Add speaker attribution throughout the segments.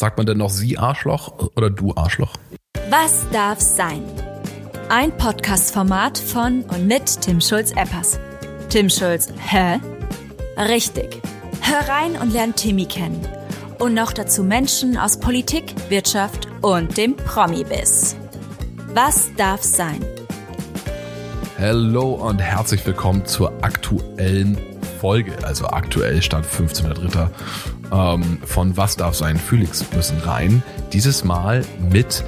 Speaker 1: Sagt man denn noch Sie Arschloch oder du Arschloch?
Speaker 2: Was darf sein? Ein Podcast-Format von und mit Tim Schulz-Eppers. Tim Schulz, hä? Richtig. Hör rein und lern Timmy kennen. Und noch dazu Menschen aus Politik, Wirtschaft und dem Promi-Biss. Was darf sein?
Speaker 1: Hallo und herzlich willkommen zur aktuellen Folge, also aktuell Stand 15.3. Ähm, von Was darf sein? Felix müssen rein. Dieses Mal mit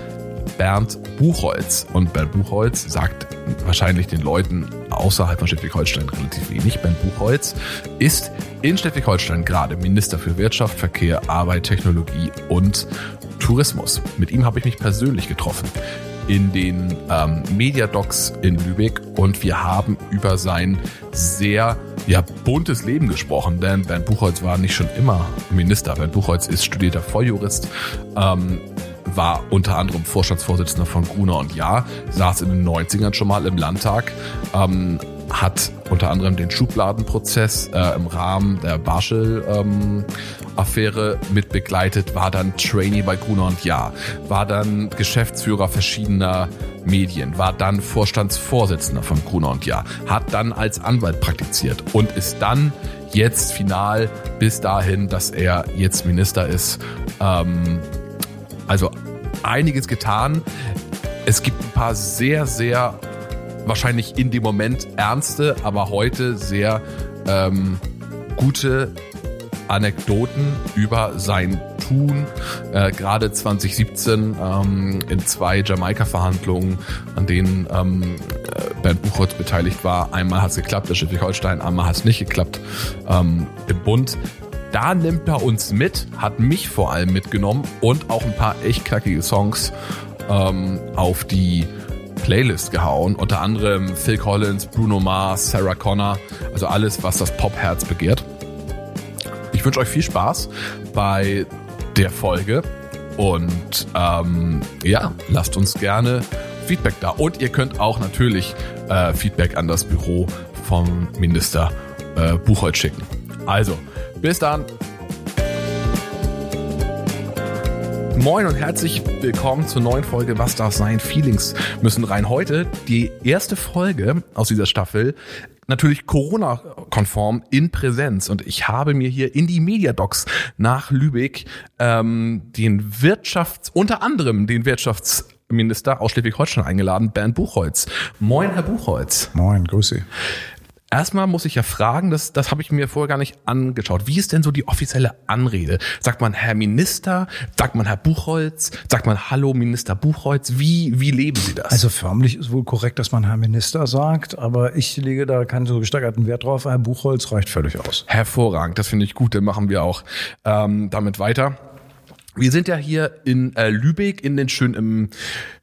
Speaker 1: Bernd Buchholz. Und Bernd Buchholz sagt wahrscheinlich den Leuten außerhalb von Schleswig-Holstein relativ wenig. Bernd Buchholz ist in Schleswig-Holstein gerade Minister für Wirtschaft, Verkehr, Arbeit, Technologie und Tourismus. Mit ihm habe ich mich persönlich getroffen in den ähm, Mediadocs in Lübeck und wir haben über sein sehr ja, buntes Leben gesprochen, denn Bernd Buchholz war nicht schon immer Minister. Bernd Buchholz ist studierter Volljurist, ähm, war unter anderem Vorstandsvorsitzender von Gruner und Ja, saß in den 90ern schon mal im Landtag, ähm, hat unter anderem den Schubladenprozess äh, im Rahmen der Barschel-Affäre ähm, mit begleitet, war dann Trainee bei Gruner und Ja, war dann Geschäftsführer verschiedener Medien, war dann Vorstandsvorsitzender von Gruner und Ja, hat dann als Anwalt praktiziert und ist dann jetzt final bis dahin, dass er jetzt Minister ist. Ähm, also einiges getan. Es gibt ein paar sehr, sehr wahrscheinlich in dem Moment ernste, aber heute sehr ähm, gute Anekdoten über sein Tun. Äh, Gerade 2017 ähm, in zwei Jamaika-Verhandlungen, an denen ähm, äh, Bernd Buchholz beteiligt war. Einmal hat es geklappt, der Schleswig-Holstein, einmal hat es nicht geklappt ähm, im Bund. Da nimmt er uns mit, hat mich vor allem mitgenommen und auch ein paar echt knackige Songs ähm, auf die Playlist gehauen. Unter anderem Phil Collins, Bruno Mars, Sarah Connor. Also alles, was das Popherz begehrt. Ich wünsche euch viel Spaß bei der Folge. Und ähm, ja, lasst uns gerne Feedback da. Und ihr könnt auch natürlich äh, Feedback an das Büro vom Minister äh, Buchholz schicken. Also, bis dann. Moin und herzlich willkommen zur neuen Folge Was darf sein? Feelings müssen rein. Heute die erste Folge aus dieser Staffel. Natürlich Corona-konform in Präsenz. Und ich habe mir hier in die Mediadocs nach Lübeck ähm, den Wirtschafts-, unter anderem den Wirtschaftsminister aus Schleswig-Holstein eingeladen, Bernd Buchholz. Moin, Herr Buchholz.
Speaker 3: Moin, grüße.
Speaker 1: Erstmal muss ich ja fragen, das, das habe ich mir vorher gar nicht angeschaut. Wie ist denn so die offizielle Anrede? Sagt man Herr Minister? Sagt man Herr Buchholz? Sagt man Hallo Minister Buchholz? Wie, wie leben Sie das?
Speaker 3: Also förmlich ist wohl korrekt, dass man Herr Minister sagt, aber ich lege da keinen so gesteigerten Wert drauf. Herr Buchholz reicht völlig aus.
Speaker 1: Hervorragend, das finde ich gut, dann machen wir auch ähm, damit weiter. Wir sind ja hier in äh, Lübeck in den schönen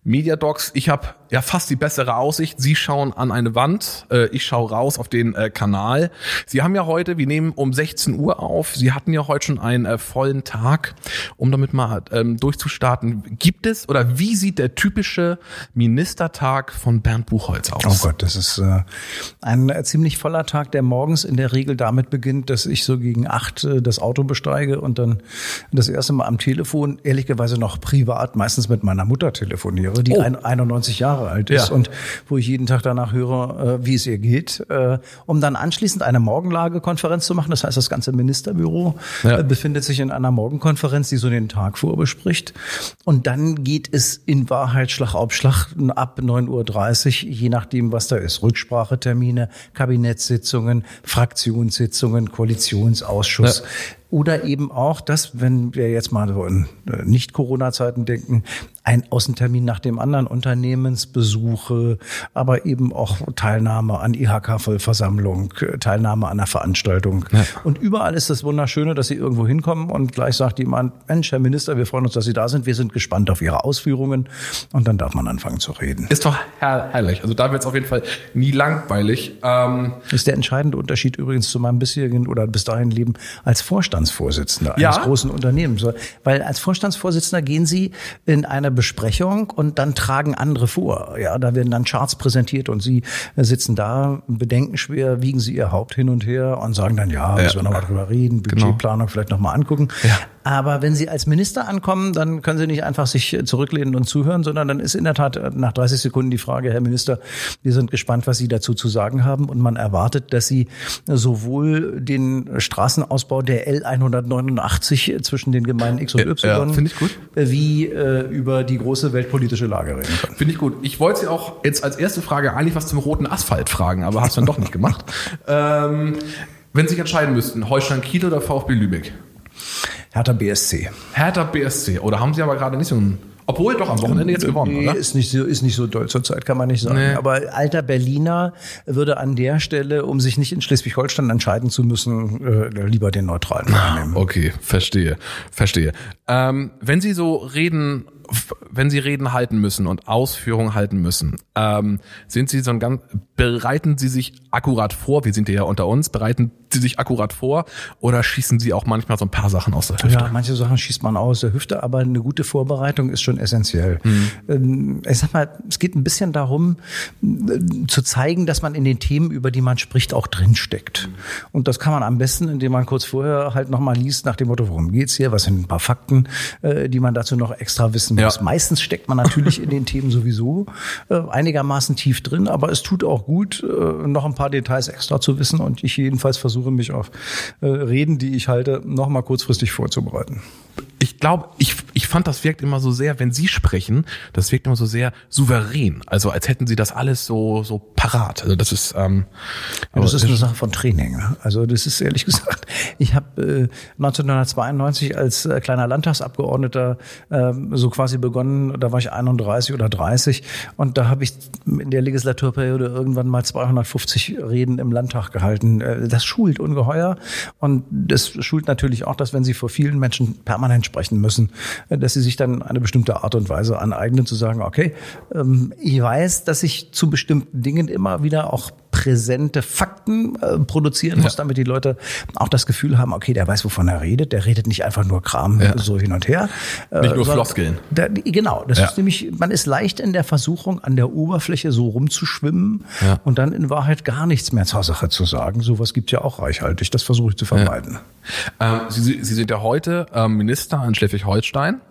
Speaker 1: Mediadocs. Ich habe ja fast die bessere Aussicht. Sie schauen an eine Wand, äh, ich schaue raus auf den äh, Kanal. Sie haben ja heute, wir nehmen um 16 Uhr auf. Sie hatten ja heute schon einen äh, vollen Tag, um damit mal ähm, durchzustarten. Gibt es oder wie sieht der typische Ministertag von Bernd Buchholz aus?
Speaker 3: Oh Gott, das ist äh, ein äh, ziemlich voller Tag, der morgens in der Regel damit beginnt, dass ich so gegen acht das Auto besteige und dann das erste Mal am Telefon, ehrlicherweise noch privat, meistens mit meiner Mutter telefoniere, die oh. 91 Jahre Jahre alt ist ja. und wo ich jeden Tag danach höre, äh, wie es ihr geht, äh, um dann anschließend eine Morgenlagekonferenz zu machen. Das heißt, das ganze Ministerbüro ja. Äh, befindet sich in einer Morgenkonferenz, die so den Tag vorbespricht. Und dann geht es in Wahrheit Schlag auf Schlag ab 9.30 Uhr, je nachdem, was da ist. Rücksprachetermine, Kabinettssitzungen, Fraktionssitzungen, Koalitionsausschuss. Ja. Oder eben auch das, wenn wir jetzt mal so in Nicht-Corona-Zeiten denken, ein Außentermin nach dem anderen, Unternehmensbesuche, aber eben auch Teilnahme an IHK-Vollversammlung, Teilnahme an einer Veranstaltung. Ja. Und überall ist das Wunderschöne, dass Sie irgendwo hinkommen und gleich sagt jemand, Mensch, Herr Minister, wir freuen uns, dass Sie da sind. Wir sind gespannt auf Ihre Ausführungen. Und dann darf man anfangen zu reden.
Speaker 1: Ist doch herrlich. Also da wird es auf jeden Fall nie langweilig.
Speaker 3: Ähm ist der entscheidende Unterschied übrigens zu meinem bisherigen oder bis dahin Leben als Vorstandsvorsitzender eines ja? großen Unternehmens. Weil als Vorstandsvorsitzender gehen Sie in eine Besprechung und dann tragen andere vor. Ja, da werden dann Charts präsentiert und sie sitzen da, bedenkenschwer, wiegen sie ihr Haupt hin und her und sagen dann, ja, müssen wir nochmal drüber reden, genau. Budgetplanung genau. vielleicht nochmal angucken. Ja. Aber wenn Sie als Minister ankommen, dann können Sie nicht einfach sich zurücklehnen und zuhören, sondern dann ist in der Tat nach 30 Sekunden die Frage, Herr Minister, wir sind gespannt, was Sie dazu zu sagen haben. Und man erwartet, dass Sie sowohl den Straßenausbau der L189 zwischen den Gemeinden X und Y,
Speaker 1: Ja,
Speaker 3: wie äh, über die große weltpolitische Lage reden können.
Speaker 1: Finde ich gut. Ich wollte Sie auch jetzt als erste Frage eigentlich was zum roten Asphalt fragen, aber hast dann doch nicht gemacht. Ähm, wenn Sie sich entscheiden müssten, Holstein Kiel oder VfB Lübeck?
Speaker 3: Hertha BSC.
Speaker 1: Hertha BSC. Oder haben Sie aber gerade nicht so ein. Obwohl doch am Wochenende jetzt gewonnen,
Speaker 3: Nee,
Speaker 1: oder?
Speaker 3: ist nicht so, ist nicht so doll zurzeit, kann man nicht sagen.
Speaker 1: Nee.
Speaker 3: Aber alter Berliner würde an der Stelle, um sich nicht in Schleswig-Holstein entscheiden zu müssen, äh, lieber den neutralen nehmen.
Speaker 1: Okay, verstehe, verstehe. Ähm, wenn Sie so reden, wenn Sie Reden halten müssen und Ausführungen halten müssen, ähm, sind Sie so ein ganz, bereiten Sie sich akkurat vor? Wir sind ja unter uns. Bereiten Sie sich akkurat vor oder schießen Sie auch manchmal so ein paar Sachen aus der Hüfte?
Speaker 3: Ja, manche Sachen schießt man aus der Hüfte, aber eine gute Vorbereitung ist schon essentiell. Ähm, Ich sag mal, es geht ein bisschen darum, äh, zu zeigen, dass man in den Themen, über die man spricht, auch drinsteckt. Und das kann man am besten, indem man kurz vorher halt nochmal liest nach dem Motto, worum geht's hier, was sind ein paar Fakten, äh, die man dazu noch extra wissen muss.
Speaker 1: Ja.
Speaker 3: Meistens steckt man natürlich in den Themen sowieso äh, einigermaßen tief drin, aber es tut auch gut, äh, noch ein paar Details extra zu wissen und ich jedenfalls versuche mich auf äh, Reden, die ich halte, nochmal kurzfristig vorzubereiten.
Speaker 1: Ich glaube, ich, ich fand, das wirkt immer so sehr, wenn Sie sprechen, das wirkt immer so sehr souverän. Also als hätten Sie das alles so, so parat. Also das ist, ähm,
Speaker 3: Ja, das ist eine Sache von Training. ne? Also das ist ehrlich gesagt, ich habe äh, 1992 als äh, kleiner Landtagsabgeordneter ähm, so quasi begonnen, da war ich 31 oder 30 und da habe ich in der Legislaturperiode irgendwann mal 250 Reden im Landtag gehalten. Äh, das schult ungeheuer und das schult natürlich auch, dass wenn Sie vor vielen Menschen permanent sprechen müssen, dass Sie sich dann eine bestimmte Art und Weise aneignen, zu sagen, okay, ähm, ich weiß, dass ich zu bestimmten Dingen immer wieder auch präsente Fakten äh, produzieren muss, damit die Leute auch das Gefühl haben, okay, der weiß, wovon er redet. Der redet nicht einfach nur Kram
Speaker 1: Ja.
Speaker 3: so hin und her. Äh,
Speaker 1: Nicht nur Floskeln.
Speaker 3: Da, genau, das
Speaker 1: Ja.
Speaker 3: ist nämlich, man ist leicht in der Versuchung, an der Oberfläche so rumzuschwimmen
Speaker 1: Ja.
Speaker 3: und dann in Wahrheit gar nichts mehr zur Sache zu sagen. Sowas gibt ja auch reichhaltig. Das versuche ich zu vermeiden.
Speaker 1: Ähm, Sie, Sie sind ja heute ähm, Minister in Schleswig-Holstein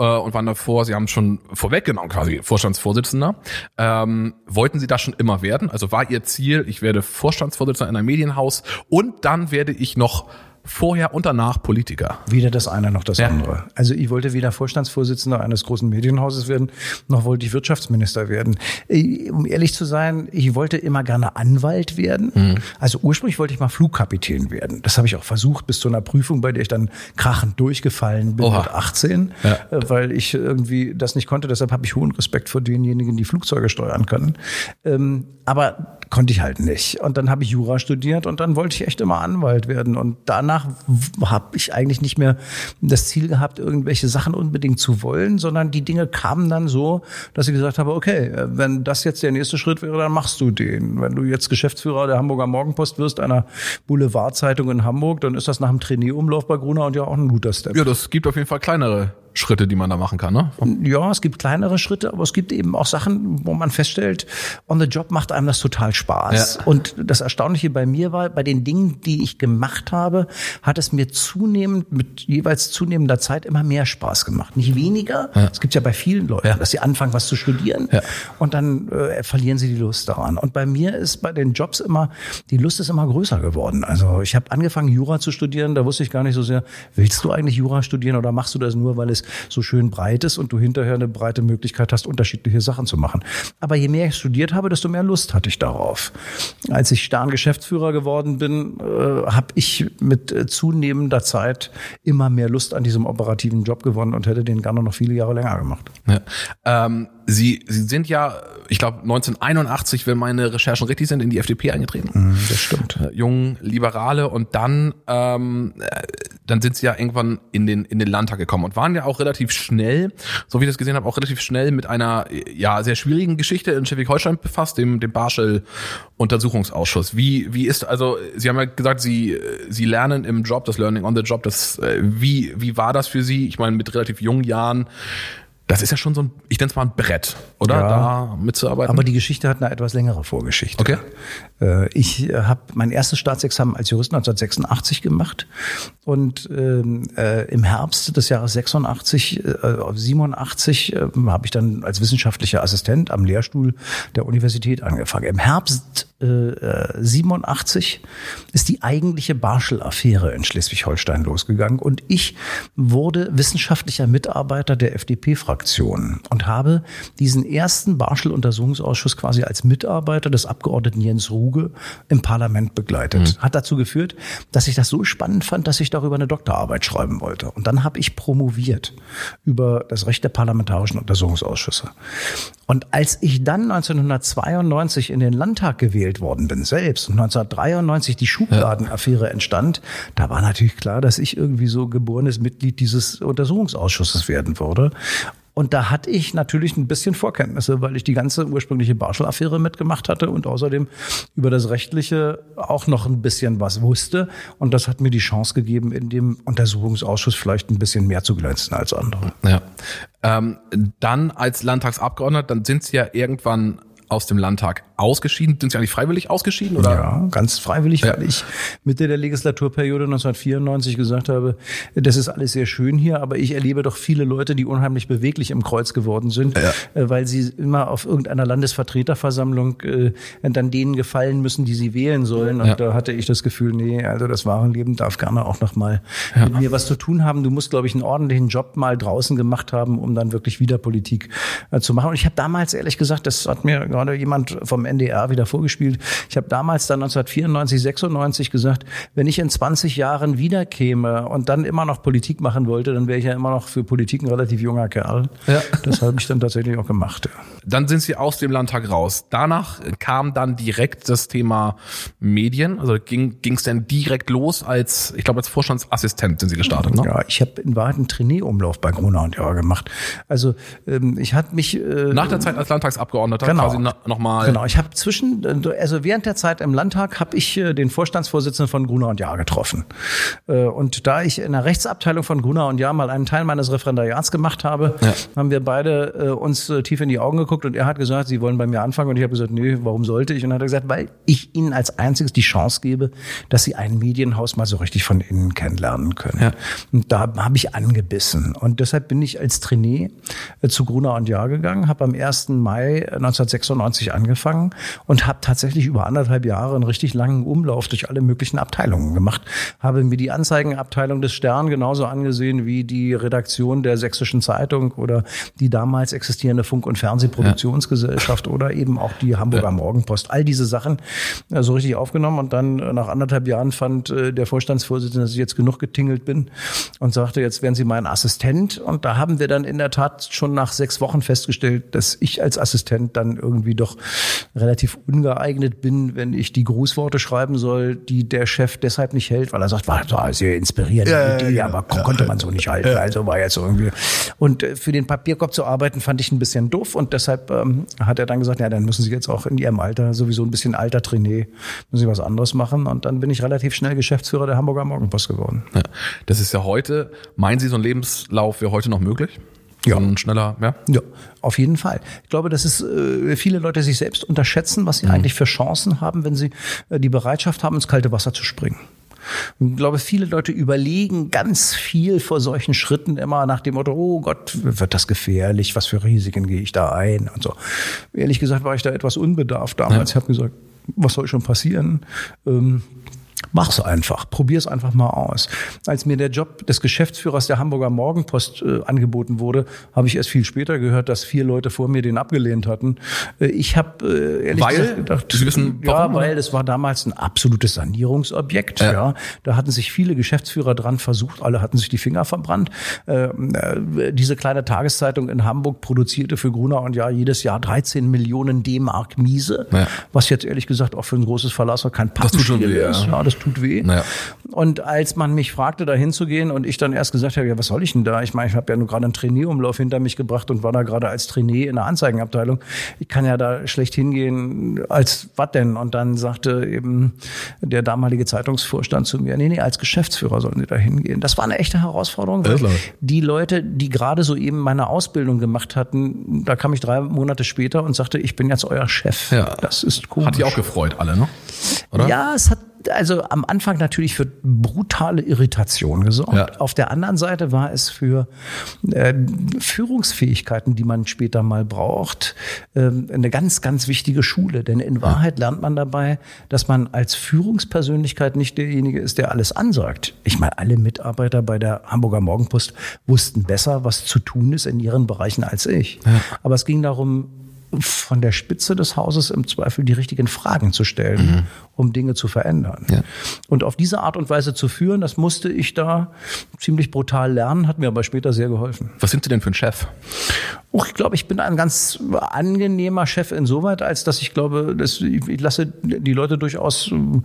Speaker 1: äh, und waren davor, Sie haben schon vorweggenommen quasi Vorstandsvorsitzender. Ähm, wollten Sie das schon immer werden? Also war Ihr Ziel, ich werde Vorstandsvorsitzender in einem Medienhaus und dann werde ich noch vorher und danach Politiker.
Speaker 3: Weder das eine noch das
Speaker 1: Ja.
Speaker 3: andere. Also ich wollte weder Vorstandsvorsitzender eines großen Medienhauses werden, noch wollte ich Wirtschaftsminister werden. Äh, Um ehrlich zu sein, ich wollte immer gerne Anwalt werden.
Speaker 1: Mhm.
Speaker 3: Also ursprünglich wollte ich mal Flugkapitän werden. Das habe ich auch versucht bis zu einer Prüfung, bei der ich dann krachend durchgefallen bin
Speaker 1: Oha.
Speaker 3: mit 18,
Speaker 1: Ja.
Speaker 3: äh, weil ich irgendwie das nicht konnte. Deshalb habe ich hohen Respekt vor denjenigen, die Flugzeuge steuern können. Ähm, aber konnte ich halt nicht. Und dann habe ich Jura studiert und dann wollte ich echt immer Anwalt werden. Und danach habe ich eigentlich nicht mehr das Ziel gehabt, irgendwelche Sachen unbedingt zu wollen, sondern die Dinge kamen dann so, dass ich gesagt habe, okay, wenn das jetzt der nächste Schritt wäre, dann machst du den. Wenn du jetzt Geschäftsführer der Hamburger Morgenpost wirst, einer Boulevardzeitung in Hamburg, dann ist das nach dem Trainee-Umlauf bei Gruner und ja auch ein guter Step.
Speaker 1: Ja, das gibt auf jeden Fall kleinere Schritte, die man da machen kann, ne?
Speaker 3: Ja, es gibt kleinere Schritte, aber es gibt eben auch Sachen, wo man feststellt, on the job macht einem das total Spaß.
Speaker 1: Ja.
Speaker 3: Und das Erstaunliche bei mir war, bei den Dingen, die ich gemacht habe, hat es mir zunehmend, mit jeweils zunehmender Zeit immer mehr Spaß gemacht. Nicht weniger. Es gibt ja bei vielen Leuten,
Speaker 1: Ja.
Speaker 3: dass sie anfangen, was zu studieren
Speaker 1: Ja.
Speaker 3: und dann äh, verlieren sie die Lust daran. Und bei mir ist bei den Jobs immer, die Lust ist immer größer geworden. Also ich habe angefangen, Jura zu studieren, da wusste ich gar nicht so sehr, willst du eigentlich Jura studieren oder machst du das nur, weil es so schön breit ist und du hinterher eine breite Möglichkeit hast, unterschiedliche Sachen zu machen. Aber je mehr ich studiert habe, desto mehr Lust hatte ich darauf. Als ich Stern Geschäftsführer geworden bin, äh, habe ich mit äh, zunehmender Zeit immer mehr Lust an diesem operativen Job gewonnen und hätte den gerne noch viele Jahre länger gemacht.
Speaker 1: Ja. Ähm, Sie, Sie sind ja, ich glaube 1981, wenn meine Recherchen richtig sind, in die FDP eingetreten.
Speaker 3: Das stimmt.
Speaker 1: Äh, Jungen Liberale und dann, ähm, äh, dann sind Sie ja irgendwann in den in den Landtag gekommen und waren ja auch relativ schnell, so wie ich das gesehen habe, auch relativ schnell mit einer äh, ja sehr schwierigen Geschichte in Schleswig-Holstein befasst, dem dem Barschel Untersuchungsausschuss. Wie wie ist also Sie haben ja gesagt, Sie Sie lernen im Job, das Learning on the Job, das äh, wie wie war das für Sie? Ich meine mit relativ jungen Jahren Das ist ja schon so ein, ich nenne es mal ein Brett, oder?
Speaker 3: Ja.
Speaker 1: Da mitzuarbeiten.
Speaker 3: Aber die Geschichte hat eine etwas längere Vorgeschichte.
Speaker 1: Okay.
Speaker 3: Äh, Ich habe mein erstes Staatsexamen als Jurist 1986 gemacht und ähm, äh, im Herbst des Jahres 86, äh, 87 äh, habe ich dann als wissenschaftlicher Assistent am Lehrstuhl der Universität angefangen. Im Herbst äh, äh, 87 ist die eigentliche Barschel-Affäre in Schleswig-Holstein losgegangen und ich wurde wissenschaftlicher Mitarbeiter der FDP-Fraktion und habe diesen ersten Barschel-Untersuchungsausschuss quasi als Mitarbeiter des Abgeordneten Jens Ruge im Parlament begleitet. Hat dazu geführt, dass ich das so spannend fand, dass ich darüber eine Doktorarbeit schreiben wollte. Und dann habe ich promoviert über das Recht der parlamentarischen Untersuchungsausschüsse. Und als ich dann 1992 in den Landtag gewählt worden bin, selbst, und 1993 die Schubladenaffäre entstand, da war natürlich klar, dass ich irgendwie so geborenes Mitglied dieses Untersuchungsausschusses werden würde. Und da hatte ich natürlich ein bisschen Vorkenntnisse, weil ich die ganze ursprüngliche Barschel-Affäre mitgemacht hatte und außerdem über das Rechtliche auch noch ein bisschen was wusste. Und das hat mir die Chance gegeben, in dem Untersuchungsausschuss vielleicht ein bisschen mehr zu glänzen als andere.
Speaker 1: Ja. Ähm, dann als Landtagsabgeordneter, dann sind Sie ja irgendwann aus dem Landtag ausgeschieden. Sind Sie eigentlich freiwillig ausgeschieden? Oder?
Speaker 3: Ja, ganz freiwillig,
Speaker 1: Ja.
Speaker 3: weil ich Mitte der Legislaturperiode 1994 gesagt habe, das ist alles sehr schön hier, aber ich erlebe doch viele Leute, die unheimlich beweglich im Kreuz geworden sind,
Speaker 1: Ja.
Speaker 3: äh, weil sie immer auf irgendeiner Landesvertreterversammlung äh, dann denen gefallen müssen, die sie wählen sollen. Und
Speaker 1: Ja.
Speaker 3: da hatte ich das Gefühl, nee, also das wahre Leben darf gerne auch noch mal mit mir was zu tun haben. Du musst, glaube ich, einen ordentlichen Job mal draußen gemacht haben, um dann wirklich wieder Politik äh, zu machen. Und ich habe damals ehrlich gesagt, das hat mir gerade jemand vom NDR wieder vorgespielt. Ich habe damals dann 1994, 96 gesagt, wenn ich in 20 Jahren wiederkäme und dann immer noch Politik machen wollte, dann wäre ich ja immer noch für Politik ein relativ junger Kerl.
Speaker 1: Ja.
Speaker 3: Das habe ich dann tatsächlich auch gemacht.
Speaker 1: Dann sind Sie aus dem Landtag raus. Danach kam dann direkt das Thema Medien. Also ging es denn direkt los als, ich glaube, als Vorstandsassistent sind Sie gestartet, ne?
Speaker 3: Ja, ich habe in Wahrheit einen Trainee-Umlauf bei Gruner und Jahr gemacht. Also ähm, ich hatte mich äh,
Speaker 1: Nach der Zeit als Landtagsabgeordneter
Speaker 3: Genau.
Speaker 1: quasi nochmal.
Speaker 3: Genau, ich habe zwischen, also während der Zeit im Landtag habe ich äh, den Vorstandsvorsitzenden von Gruner und Jahr getroffen. Äh, Und da ich in der Rechtsabteilung von Gruner und Jahr mal einen Teil meines Referendariats gemacht habe,
Speaker 1: Ja.
Speaker 3: haben wir beide äh, uns tief in die Augen geguckt und er hat gesagt, Sie wollen bei mir anfangen und ich habe gesagt, nee, warum sollte ich? Und dann hat er gesagt, weil ich Ihnen als einziges die Chance gebe, dass Sie ein Medienhaus mal so richtig von innen kennenlernen können.
Speaker 1: Ja.
Speaker 3: Und da habe ich angebissen. Und deshalb bin ich als Trainee zu Gruner und Jahr gegangen, habe am 1. Mai 1996 angefangen und habe tatsächlich über anderthalb Jahre einen richtig langen Umlauf durch alle möglichen Abteilungen gemacht. Habe mir die Anzeigenabteilung des Stern genauso angesehen wie die Redaktion der Sächsischen Zeitung oder die damals existierende Funk- und Fernsehproduktionsgesellschaft oder eben auch die Hamburger Morgenpost. All diese Sachen äh, so richtig aufgenommen und dann äh, nach anderthalb Jahren fand äh, der Vorstandsvorsitzende, dass ich jetzt genug getingelt bin und sagte, jetzt werden Sie mein Assistent. Und da haben wir dann in der Tat schon nach sechs Wochen festgestellt, dass ich als Assistent dann irgendwie doch relativ ungeeignet bin, wenn ich die Grußworte schreiben soll, die der Chef deshalb nicht hält, weil er sagt, war sehr inspirierende
Speaker 1: Ja, ja,
Speaker 3: Idee,
Speaker 1: ja,
Speaker 3: aber ko- konnte man so nicht halten. Also war jetzt irgendwie. Und äh, für den Papierkorb zu arbeiten, fand ich ein bisschen doof und deshalb ähm, hat er dann gesagt, ja, dann müssen Sie jetzt auch in Ihrem Alter, sowieso ein bisschen alter Trainee, müssen Sie was anderes machen. Und dann bin ich relativ schnell Geschäftsführer der Hamburger Morgenpost geworden.
Speaker 1: Ja. Das ist ja heute, meinen Sie, so ein Lebenslauf wäre heute noch möglich?
Speaker 3: Ja.
Speaker 1: Ein schneller, ja?
Speaker 3: Ja, auf jeden Fall. Ich glaube, dass es äh, viele Leute sich selbst unterschätzen, was sie eigentlich für Chancen haben, wenn sie äh, die Bereitschaft haben, ins kalte Wasser zu springen. Ich glaube, viele Leute überlegen ganz viel vor solchen Schritten immer nach dem Motto, oh Gott, wird das gefährlich? Was für Risiken gehe ich da ein? Und so. Ehrlich gesagt war ich da etwas unbedarft damals. Ich habe gesagt, was soll schon passieren? Ähm, Mach's einfach, probier's einfach mal aus. Als mir der Job des Geschäftsführers der Hamburger Morgenpost äh, angeboten wurde, habe ich erst viel später gehört, dass vier Leute vor mir den abgelehnt hatten. Äh, ich habe äh, ehrlich
Speaker 1: Weil?
Speaker 3: gesagt gedacht,
Speaker 1: Sie wissen,
Speaker 3: ja,
Speaker 1: warum, oder?
Speaker 3: weil das war damals ein absolutes Sanierungsobjekt. Ja.
Speaker 1: Ja.
Speaker 3: da hatten sich viele Geschäftsführer dran versucht, alle hatten sich die Finger verbrannt. Ähm, äh, diese kleine Tageszeitung in Hamburg produzierte für Gruner und Jahr jedes Jahr 13 Millionen D-Mark Miese,
Speaker 1: Ja.
Speaker 3: was jetzt ehrlich gesagt auch für ein großes Verlasser kein Pappenstiel ist.
Speaker 1: ja.
Speaker 3: Ja, das tut weh.
Speaker 1: Naja.
Speaker 3: Und als man mich fragte, da hinzugehen und ich dann erst gesagt habe, ja, was soll ich denn da? Ich meine, ich habe ja nur gerade einen Trainierumlauf hinter mich gebracht und war da gerade als Trainee in der Anzeigenabteilung. Ich kann ja da schlecht hingehen, als was denn? Und dann sagte eben der damalige Zeitungsvorstand zu mir, nee, nee, als Geschäftsführer sollen Sie da hingehen. Das war eine echte Herausforderung.
Speaker 1: Ja,
Speaker 3: die Leute, die gerade so eben meine Ausbildung gemacht hatten, da kam ich drei Monate später und sagte, ich bin jetzt euer Chef.
Speaker 1: Ja.
Speaker 3: Das ist komisch.
Speaker 1: Hat die auch gefreut, alle, ne? Oder?
Speaker 3: Ja, es hat also am Anfang natürlich für brutale Irritation gesorgt.
Speaker 1: Ja.
Speaker 3: Auf der anderen Seite war es für äh, Führungsfähigkeiten, die man später mal braucht, ähm, eine ganz, ganz wichtige Schule. Denn in Wahrheit lernt man dabei, dass man als Führungspersönlichkeit nicht derjenige ist, der alles ansagt. Ich meine, alle Mitarbeiter bei der Hamburger Morgenpost wussten besser, was zu tun ist in ihren Bereichen als ich. Aber es ging darum, von der Spitze des Hauses im Zweifel die richtigen Fragen zu stellen, um Dinge zu verändern.
Speaker 1: Ja.
Speaker 3: Und auf diese Art und Weise zu führen, das musste ich da ziemlich brutal lernen, hat mir aber später sehr geholfen.
Speaker 1: Was sind Sie denn für ein Chef?
Speaker 3: Oh, ich glaube, ich bin ein ganz angenehmer Chef insoweit, als dass ich glaube, dass ich lasse die Leute durchaus ähm,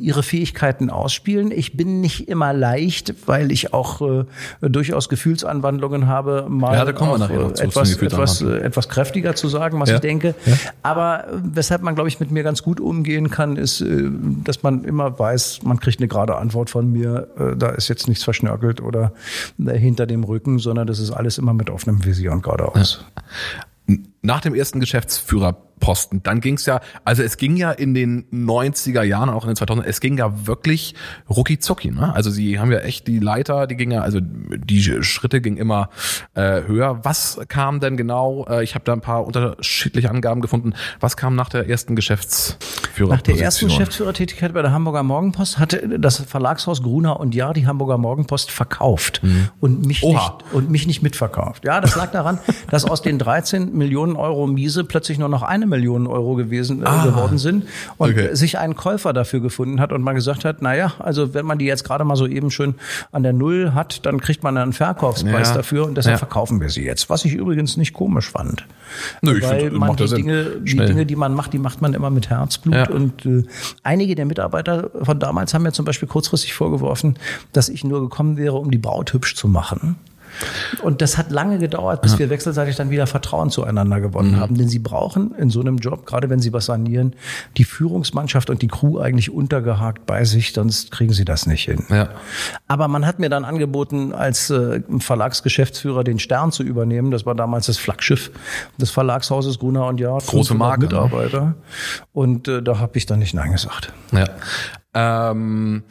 Speaker 3: ihre Fähigkeiten ausspielen. Ich bin nicht immer leicht, weil ich auch äh, durchaus Gefühlsanwandlungen habe, mal
Speaker 1: Ja, da kommen wir
Speaker 3: auch,
Speaker 1: nachher noch
Speaker 3: äh, etwas, etwas, äh, etwas kräftiger zu sagen, was
Speaker 1: Ja.
Speaker 3: ich denke.
Speaker 1: Ja.
Speaker 3: Aber äh, weshalb man, glaube ich, mit mir ganz gut umgehen kann, ist, äh, dass man immer weiß, man kriegt eine gerade Antwort von mir. Äh, Da ist jetzt nichts verschnörkelt oder äh, hinter dem Rücken, sondern das ist alles immer mit offenem Visier und geradeaus.
Speaker 1: Nach dem ersten Geschäftsführerposten, dann ging es ja, also es ging ja in den 90er Jahren, auch in den 2000 es ging ja wirklich rucki zucki. Ne? Also sie haben ja echt die Leiter, die ging ja, also die Schritte gingen immer äh, höher. Was kam denn genau, äh, ich habe da ein paar unterschiedliche Angaben gefunden, was kam nach der ersten Geschäftsführerposition?
Speaker 3: Nach der ersten Geschäftsführertätigkeit bei der Hamburger Morgenpost hatte das Verlagshaus Gruner und Jahr die Hamburger Morgenpost verkauft und mich
Speaker 1: Oha.
Speaker 3: nicht und mich nicht mitverkauft. Ja, das lag daran, dass aus den 13 Millionen Euro Miese plötzlich nur noch eine Million Euro gewesen äh, geworden sind und
Speaker 1: Okay.
Speaker 3: sich ein Käufer dafür gefunden hat und man gesagt hat, na ja, also wenn man die jetzt gerade mal so eben schön an der Null hat, dann kriegt man einen Verkaufspreis
Speaker 1: Ja.
Speaker 3: dafür und deshalb
Speaker 1: Ja.
Speaker 3: verkaufen wir sie jetzt, was ich übrigens nicht komisch fand.
Speaker 1: Nö, ich
Speaker 3: weil
Speaker 1: find,
Speaker 3: man die. Dinge, die. Dinge, die man macht, die macht man immer mit Herzblut.
Speaker 1: Ja.
Speaker 3: Und äh, einige der Mitarbeiter von damals haben mir zum Beispiel kurzfristig vorgeworfen, dass ich nur gekommen wäre, um die Braut hübsch zu machen. Und das hat lange gedauert, bis wir wechselseitig dann wieder Vertrauen zueinander gewonnen
Speaker 1: Mhm.
Speaker 3: haben. Denn sie brauchen in so einem Job, gerade wenn sie was sanieren, die Führungsmannschaft und die Crew eigentlich untergehakt bei sich, sonst kriegen sie das nicht hin.
Speaker 1: Ja.
Speaker 3: Aber man hat mir dann angeboten, als äh, Verlagsgeschäftsführer den Stern zu übernehmen. Das war damals das Flaggschiff des Verlagshauses Gruner und Jahr.
Speaker 1: Große
Speaker 3: 500
Speaker 1: Marke?
Speaker 3: Mitarbeiter. Und äh, da habe ich dann nicht Nein gesagt.
Speaker 1: Ja. Ähm,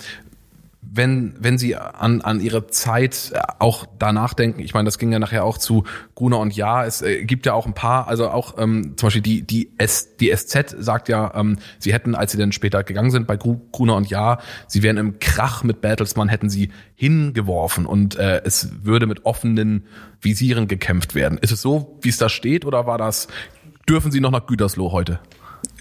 Speaker 1: wenn, wenn Sie an, an Ihre Zeit äh, auch danach denken, ich meine, das ging ja nachher auch zu Gruner und Ja, es äh, gibt ja auch ein paar, also auch ähm, zum Beispiel die, die, S, die SZ sagt ja, ähm, Sie hätten, als Sie dann später gegangen sind bei Gru, Gruner und Ja, Sie wären im Krach mit Bertelsmann, hätten Sie hingeworfen und äh, es würde mit offenen Visieren gekämpft werden. Ist es so, wie es da steht, oder war das, dürfen Sie noch nach Gütersloh heute?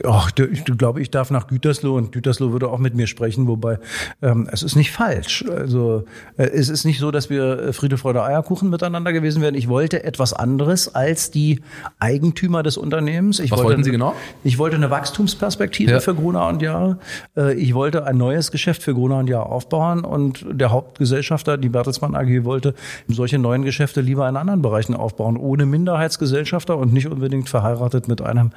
Speaker 3: Ach, du- ich glaube, ich darf nach Gütersloh und Gütersloh würde auch mit mir sprechen, wobei ähm, es ist nicht falsch. Also äh, es ist nicht so, dass wir äh, Friede, Freude, Eierkuchen miteinander gewesen wären. Ich wollte etwas anderes als die Eigentümer des Unternehmens. Ich
Speaker 1: Was
Speaker 3: wollte,
Speaker 1: wollten Sie genau?
Speaker 3: Ich wollte eine Wachstumsperspektive
Speaker 1: Ja.
Speaker 3: für Gruner und Jahr. Äh, Ich wollte ein neues Geschäft für Gruner und Jahr aufbauen und der Hauptgesellschafter, die Bertelsmann AG, wollte solche neuen Geschäfte lieber in anderen Bereichen aufbauen, ohne Minderheitsgesellschafter und nicht unbedingt verheiratet mit einem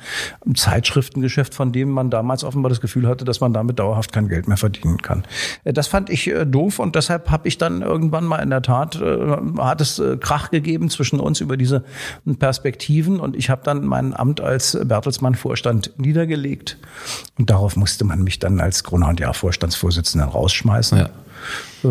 Speaker 3: Zeitschriftengeschäft, von dem man damals offenbar das Gefühl hatte, dass man damit dauerhaft kein Geld mehr verdienen kann. Äh, Das fand ich äh, doof und deshalb habe ich dann irgendwann mal in der Tat, äh, hat es Krach gegeben zwischen uns über diese Perspektiven und ich habe dann mein Amt als Bertelsmann-Vorstand niedergelegt und darauf musste man mich dann als Gruner und Jahr Vorstandsvorsitzenden rausschmeißen.
Speaker 1: Ja.
Speaker 3: Äh,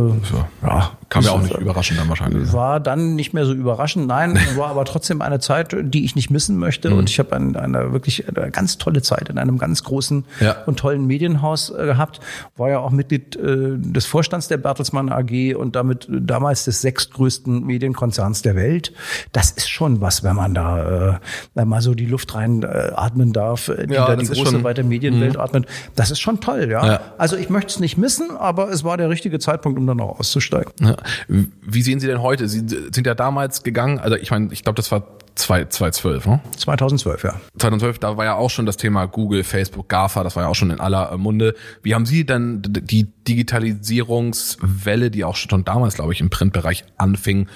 Speaker 3: ja,
Speaker 1: Kam ja auch nicht überraschend dann wahrscheinlich.
Speaker 3: war dann nicht mehr so überraschend. Nein, war aber trotzdem eine Zeit, die ich nicht missen möchte.
Speaker 1: Mhm.
Speaker 3: Und ich habe ein, eine wirklich eine ganz tolle Zeit in einem ganz großen
Speaker 1: Ja.
Speaker 3: und tollen Medienhaus äh, gehabt. War ja auch Mitglied äh, des Vorstands der Bertelsmann AG und damit äh, damals des sechstgrößten Medienkonzerns der Welt. Das ist schon was, wenn man da äh, mal so die Luft rein äh, atmen darf, äh, die
Speaker 1: Ja,
Speaker 3: da die große
Speaker 1: schon-
Speaker 3: weite Medienwelt atmet. Das ist schon toll, ja.
Speaker 1: Ja.
Speaker 3: Also ich möchte es nicht missen, aber es war der richtige Zeitpunkt, um dann auch auszusteigen.
Speaker 1: Ja. Wie sehen Sie denn heute? Sie sind ja damals gegangen, also ich meine, ich glaube, das war 2012, ne?
Speaker 3: 2012, ja.
Speaker 1: 2012, da war ja auch schon das Thema Google, Facebook, GAFA, das war ja auch schon in aller Munde. Wie haben Sie denn die Digitalisierungswelle, die auch schon damals, glaube ich, im Printbereich anfing,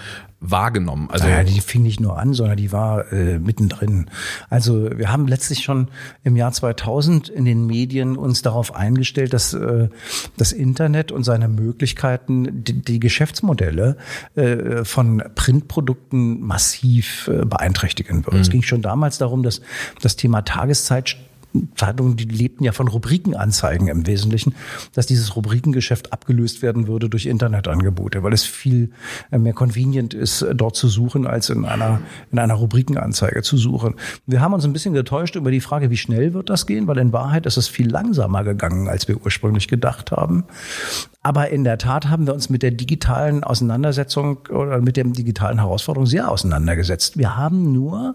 Speaker 1: wahrgenommen?
Speaker 3: Also naja, die fing nicht nur an, sondern die war äh, mittendrin. Also wir haben letztlich schon im Jahr 2000 in den Medien uns darauf eingestellt, dass äh, das Internet und seine Möglichkeiten die, die Geschäftsmodelle äh, von Printprodukten massiv äh, beeinträchtigen wird. Mhm. Es ging schon damals darum, dass das Thema Tageszeit Zeitungen, die lebten ja von Rubrikenanzeigen im Wesentlichen, dass dieses Rubrikengeschäft abgelöst werden würde durch Internetangebote, weil es viel äh, mehr convenient ist, äh, dort zu suchen, als in einer, in einer Rubrikenanzeige zu suchen. Wir haben uns ein bisschen getäuscht über die Frage, wie schnell wird das gehen, weil in Wahrheit ist es viel langsamer gegangen, als wir ursprünglich gedacht haben. Aber in der Tat haben wir uns mit der digitalen Auseinandersetzung oder mit der digitalen Herausforderung sehr auseinandergesetzt. Wir haben nur,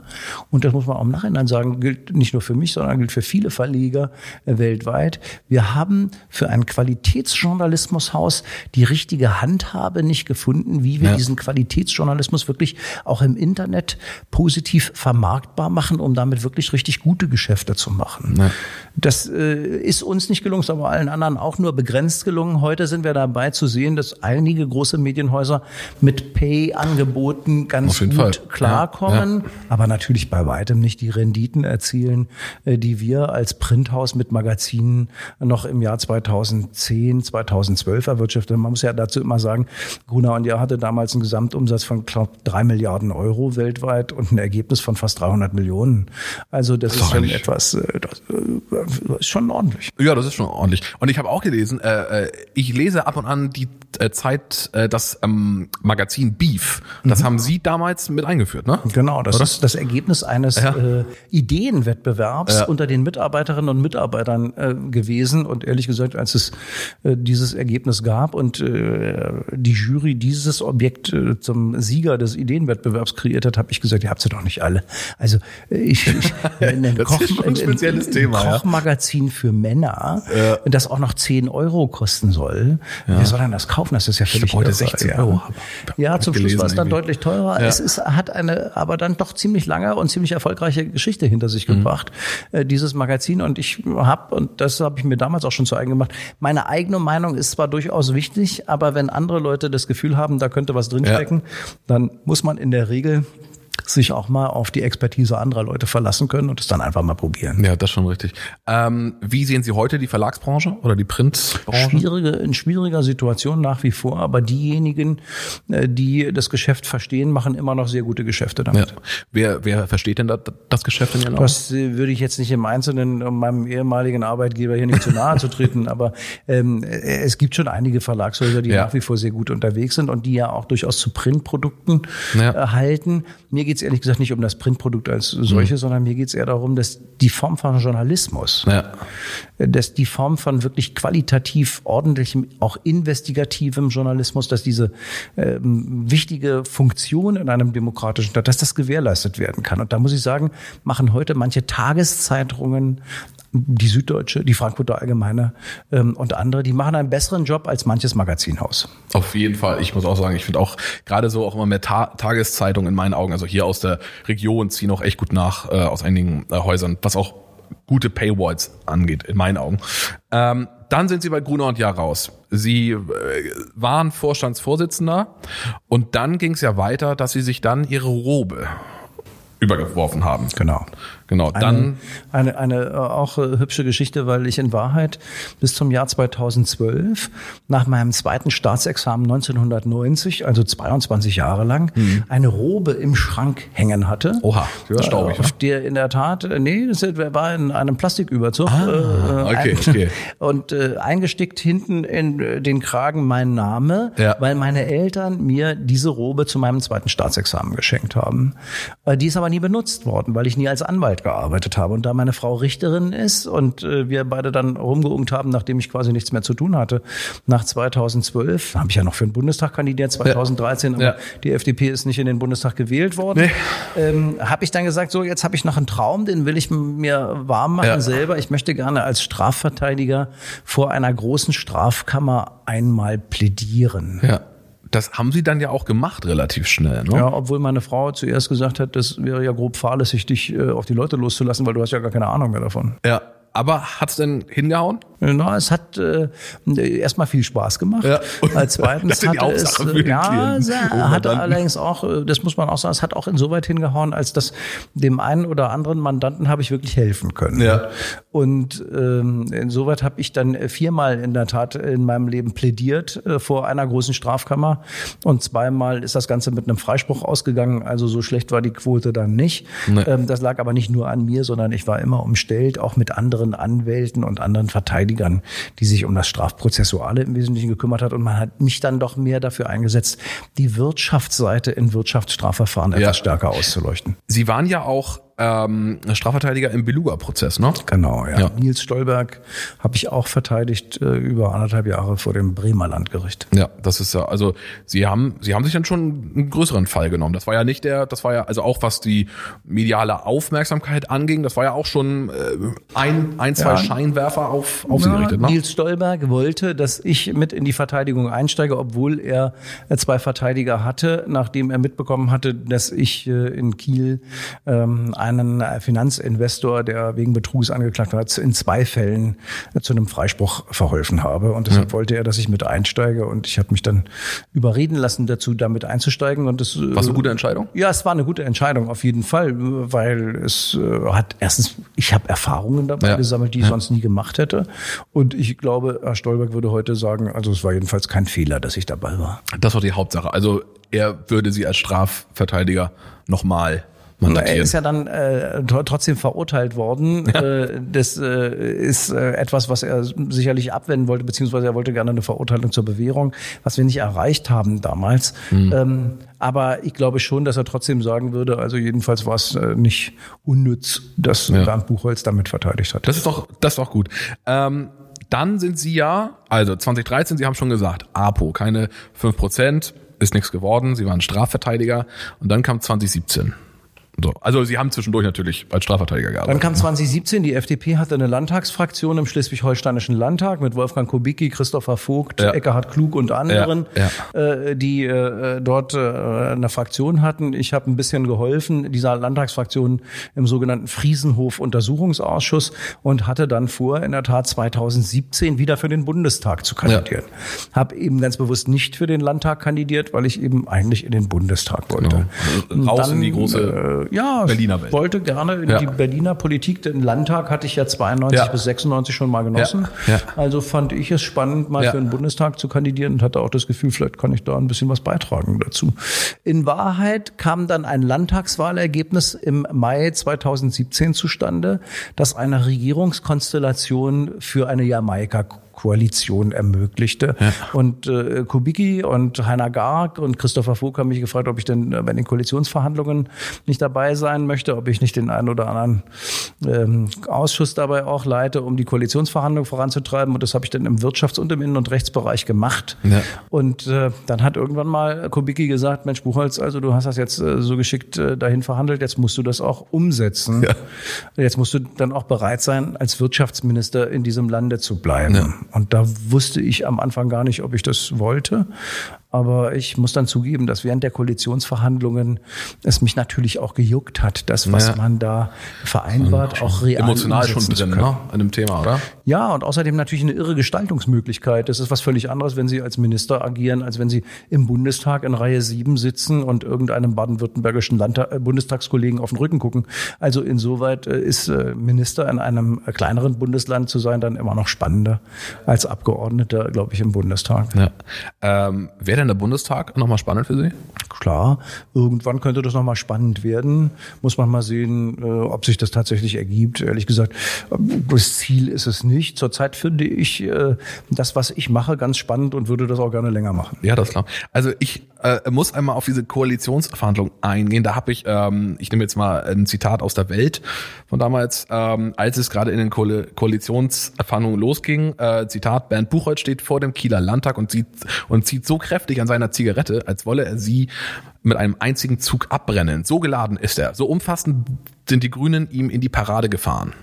Speaker 3: und das muss man auch im Nachhinein sagen, gilt nicht nur für mich, sondern gilt für viele Verleger äh, weltweit. Wir haben für ein Qualitätsjournalismushaus die richtige Handhabe nicht gefunden, wie wir ja. diesen Qualitätsjournalismus wirklich auch im Internet positiv vermarktbar machen, um damit wirklich richtig gute Geschäfte zu machen. Ja. Das äh, ist uns nicht gelungen, ist aber allen anderen auch nur begrenzt gelungen. Heute sind wir dabei zu sehen, dass einige große Medienhäuser mit Pay-Angeboten ganz gut Fall. klarkommen, ja, ja. aber natürlich bei weitem nicht die Renditen erzielen, äh, die wir als Printhaus mit Magazinen noch im Jahr 2010, 2012 erwirtschaftet. Man muss ja dazu immer sagen, Gruner und Jahr hatte damals einen Gesamtumsatz von knapp drei Milliarden Euro weltweit und ein Ergebnis von fast 300 Millionen. Also das, das ist schon etwas, äh, das, ist schon ordentlich.
Speaker 1: Ja, das ist schon ordentlich. Und ich habe auch gelesen, äh, äh, ich lese ab und an die äh, Zeit, äh, das ähm, Magazin Beef. Das mhm. haben Sie damals mit eingeführt, ne?
Speaker 3: Genau, das Oder? ist das Ergebnis eines ja. äh, Ideenwettbewerbs ja. unter den Mitarbeiterinnen und Mitarbeitern äh, gewesen. Und ehrlich gesagt, als es äh, dieses Ergebnis gab und äh, die Jury dieses Objekt äh, zum Sieger des Ideenwettbewerbs kreiert hat, habe ich gesagt, ihr habt sie doch nicht alle. Also äh, ich, ich
Speaker 1: das Koch, ist schon ein spezielles Thema.
Speaker 3: Koch, ja. Magazin für Männer, ja. das auch noch 10 Euro kosten soll. Ja. Wer soll denn das kaufen? Das ist ja völlig
Speaker 1: heute 16 Euro.
Speaker 3: Ja, zum Schluss war es dann deutlich teurer. Ja. Es ist, hat eine, aber dann doch ziemlich lange und ziemlich erfolgreiche Geschichte hinter sich mhm. gebracht, äh, dieses Magazin. Und ich habe, und das habe ich mir damals auch schon zu eigen gemacht, meine eigene Meinung ist zwar durchaus wichtig, aber wenn andere Leute das Gefühl haben, da könnte was drinstecken, dann muss man in der Regel sich auch mal auf die Expertise anderer Leute verlassen können und es dann einfach mal probieren.
Speaker 1: Ja, das schon richtig. Ähm, wie sehen Sie heute die Verlagsbranche oder die Printbranche?
Speaker 3: Schwierige, in schwieriger Situation nach wie vor, aber diejenigen, äh, die das Geschäft verstehen, machen immer noch sehr gute Geschäfte damit. Ja.
Speaker 1: Wer, wer versteht denn das, das Geschäft in Ihren
Speaker 3: Das äh, würde ich jetzt nicht im Einzelnen, um meinem ehemaligen Arbeitgeber hier nicht zu nahe zu treten, aber ähm, es gibt schon einige Verlagshäuser, die ja. nach wie vor sehr gut unterwegs sind und die ja auch durchaus zu Printprodukten ja. erhalten. Mir geht es ehrlich gesagt nicht um das Printprodukt als solches, mhm. sondern mir geht es eher darum, dass die Form von Journalismus, ja. dass die Form von wirklich qualitativ ordentlichem, auch investigativem Journalismus, dass diese ähm, wichtige Funktion in einem demokratischen Staat, dass das gewährleistet werden kann. Und da muss ich sagen, machen heute manche Tageszeitungen die Süddeutsche, die Frankfurter Allgemeine ähm, und andere, die machen einen besseren Job als manches Magazinhaus.
Speaker 1: Auf jeden Fall. Ich muss auch sagen, ich finde auch gerade so auch immer mehr Ta Tageszeitungen in meinen Augen, also hier aus der Region ziehen auch echt gut nach äh, aus einigen äh, Häusern, was auch gute Paywalls angeht, in meinen Augen. Ähm, dann sind sie bei Gruner und Jahr raus. Sie äh, waren Vorstandsvorsitzender und dann ging es ja weiter, dass sie sich dann ihre Robe übergeworfen haben.
Speaker 3: Genau.
Speaker 1: Genau, dann.
Speaker 3: Eine, eine, eine äh, auch äh, hübsche Geschichte, weil ich in Wahrheit bis zum Jahr 2012 nach meinem zweiten Staatsexamen 1990, also 22 Jahre lang, mhm. eine Robe im Schrank hängen hatte.
Speaker 1: Oha,
Speaker 3: das staubig. Äh, auf der in der Tat, nee, das war in einem Plastiküberzug.
Speaker 1: Ah, okay, ein, okay.
Speaker 3: Und äh, eingestickt hinten in den Kragen mein Name, ja. weil meine Eltern mir diese Robe zu meinem zweiten Staatsexamen geschenkt haben. Die ist aber nie benutzt worden, weil ich nie als Anwalt Anwalt gearbeitet habe. Und da meine Frau Richterin ist und äh, wir beide dann rumgeungt haben, nachdem ich quasi nichts mehr zu tun hatte, nach 2012, habe ich ja noch für den Bundestag kandidiert, 2013, ja. aber ja. die FDP ist nicht in den Bundestag gewählt worden, nee. ähm, habe ich dann gesagt, so jetzt habe ich noch einen Traum, den will ich mir warm machen ja. selber. Ich möchte gerne als Strafverteidiger vor einer großen Strafkammer einmal plädieren.
Speaker 1: Ja das haben Sie dann ja auch gemacht relativ schnell. Ne?
Speaker 3: Ja, obwohl meine Frau zuerst gesagt hat, das wäre ja grob fahrlässig, dich äh, auf die Leute loszulassen, weil du hast ja gar keine Ahnung mehr davon.
Speaker 1: Ja, aber hat's denn hingehauen?
Speaker 3: Na, es hat äh, erstmal viel Spaß gemacht. Ja. Als zweitens
Speaker 1: das
Speaker 3: hatte es,
Speaker 1: äh,
Speaker 3: ja, es hat allerdings auch, äh, das muss man auch sagen, es hat auch insoweit hingehauen, als dass dem einen oder anderen Mandanten habe ich wirklich helfen können.
Speaker 1: Ja.
Speaker 3: Und ähm, insoweit habe ich dann viermal in der Tat in meinem Leben plädiert äh, vor einer großen Strafkammer und zweimal ist das Ganze mit einem Freispruch ausgegangen. Also so schlecht war die Quote dann nicht. Nee. Ähm, das lag aber nicht nur an mir, sondern ich war immer umstellt, auch mit anderen Anwälten und anderen Verteidigern, die sich um das Strafprozessuale im Wesentlichen gekümmert hat. Und man hat mich dann doch mehr dafür eingesetzt, die Wirtschaftsseite in Wirtschaftsstrafverfahren ja. etwas stärker auszuleuchten.
Speaker 1: Sie waren ja auch ähm, Strafverteidiger im Beluga-Prozess, ne?
Speaker 3: Genau, ja. ja. Nils Stolberg habe ich auch verteidigt äh, über anderthalb Jahre vor dem Bremer Landgericht.
Speaker 1: Ja, das ist ja, also Sie haben, Sie haben sich dann schon einen größeren Fall genommen. Das war ja nicht der, das war ja, also auch was die mediale Aufmerksamkeit anging, das war ja auch schon äh, ein, ein, zwei ja. Scheinwerfer auf, auf Sie gerichtet. Ne?
Speaker 3: Nils Stolberg wollte, dass ich mit in die Verteidigung einsteige, obwohl er äh, zwei Verteidiger hatte, nachdem er mitbekommen hatte, dass ich äh, in Kiel ähm, einen Finanzinvestor, der wegen Betrugs angeklagt hat, in zwei Fällen zu einem Freispruch verholfen habe. Und deshalb ja. wollte er, dass ich mit einsteige. Und ich habe mich dann überreden lassen, dazu damit einzusteigen. Und das
Speaker 1: war eine gute Entscheidung?
Speaker 3: Ja, es war eine gute Entscheidung auf jeden Fall, weil es äh, hat erstens, ich habe Erfahrungen dabei ja. gesammelt, die ich ja. sonst nie gemacht hätte. Und ich glaube, Herr Stolberg würde heute sagen, also es war jedenfalls kein Fehler, dass ich dabei war.
Speaker 1: Das war die Hauptsache. Also er würde Sie als Strafverteidiger nochmal mandatieren.
Speaker 3: Er ist ja dann äh, trotzdem verurteilt worden. Ja. Äh, das äh, ist äh, etwas, was er sicherlich abwenden wollte, beziehungsweise er wollte gerne eine Verurteilung zur Bewährung, was wir nicht erreicht haben damals. Mhm. Ähm, aber ich glaube schon, dass er trotzdem sagen würde, also jedenfalls war es äh, nicht unnütz, dass ja. Bernd Buchholz damit verteidigt hat.
Speaker 1: Das ist doch, das ist doch gut. Ähm, dann sind Sie ja, also 2013, Sie haben schon gesagt, APO, keine fünf Prozent, ist nichts geworden. Sie waren Strafverteidiger und dann kam 2017. So. Also sie haben zwischendurch natürlich als Strafverteidiger gearbeitet.
Speaker 3: Dann kam 2017, die FDP hatte eine Landtagsfraktion im Schleswig-Holsteinischen Landtag mit Wolfgang Kubicki, Christopher Vogt, ja. Eckhard Klug und anderen, ja, ja. Äh, die äh, dort äh, eine Fraktion hatten. Ich habe ein bisschen geholfen, dieser Landtagsfraktion im sogenannten Friesenhof-Untersuchungsausschuss und hatte dann vor, in der Tat 2017 wieder für den Bundestag zu kandidieren. Ja. Habe eben ganz bewusst nicht für den Landtag kandidiert, weil ich eben eigentlich in den Bundestag wollte.
Speaker 1: Genau. Raus dann, in die große
Speaker 3: ja,
Speaker 1: Berliner Welt.
Speaker 3: wollte gerne in ja. die Berliner Politik. Den Landtag hatte ich ja 92 ja. bis 96 schon mal genossen. Ja. Also fand ich es spannend, mal für den Bundestag zu kandidieren und hatte auch das Gefühl, vielleicht kann ich da ein bisschen was beitragen dazu. In Wahrheit kam dann ein Landtagswahlergebnis im Mai 2017 zustande, das eine Regierungskonstellation für eine Jamaika Koalition ermöglichte. Ja. Und äh, Kubicki und Heiner Garg und Christopher Vogt haben mich gefragt, ob ich denn bei den Koalitionsverhandlungen nicht dabei sein möchte, ob ich nicht den einen oder anderen ähm, Ausschuss dabei auch leite, um die Koalitionsverhandlungen voranzutreiben. Und das habe ich dann im Wirtschafts- und im Innen- und Rechtsbereich gemacht. Ja. Und äh, dann hat irgendwann mal Kubicki gesagt, Mensch Buchholz, also du hast das jetzt äh, so geschickt äh, dahin verhandelt, jetzt musst du das auch umsetzen. Ja. Jetzt musst du dann auch bereit sein, als Wirtschaftsminister in diesem Lande zu bleiben. Und da wusste ich am Anfang gar nicht, ob ich das wollte. Aber ich muss dann zugeben, dass während der Koalitionsverhandlungen es mich natürlich auch gejuckt hat, das, was ja. man da vereinbart, auch real
Speaker 1: Emotional schon drin, ne? An dem Thema, oder?
Speaker 3: Ja, und außerdem natürlich eine irre Gestaltungsmöglichkeit. Das ist was völlig anderes, wenn Sie als Minister agieren, als wenn Sie im Bundestag in Reihe 7 sitzen und irgendeinem baden-württembergischen äh, Bundestagskollegen auf den Rücken gucken. Also insoweit äh, ist äh, Minister in einem kleineren Bundesland zu sein dann immer noch spannender als Abgeordneter, glaube ich, im Bundestag.
Speaker 1: Ja. Ähm, Wäre denn der Bundestag nochmal spannend für Sie?
Speaker 3: Klar, irgendwann könnte das nochmal spannend werden. Muss man mal sehen, äh, ob sich das tatsächlich ergibt. Ehrlich gesagt, das Ziel ist es nicht. Zurzeit finde ich äh, das, was ich mache, ganz spannend und würde das auch gerne länger machen.
Speaker 1: Ja, das klar. Also ich äh, muss einmal auf diese Koalitionsverhandlung eingehen. Da habe ich, ähm, ich nehme jetzt mal ein Zitat aus der Welt von damals, ähm, als es gerade in den Ko Koalitionsverhandlungen losging. Äh, Zitat: Bernd Buchholz steht vor dem Kieler Landtag und zieht und zieht so kräftig an seiner Zigarette, als wolle er sie mit einem einzigen Zug abbrennen. So geladen ist er. So umfassend sind die Grünen ihm in die Parade gefahren.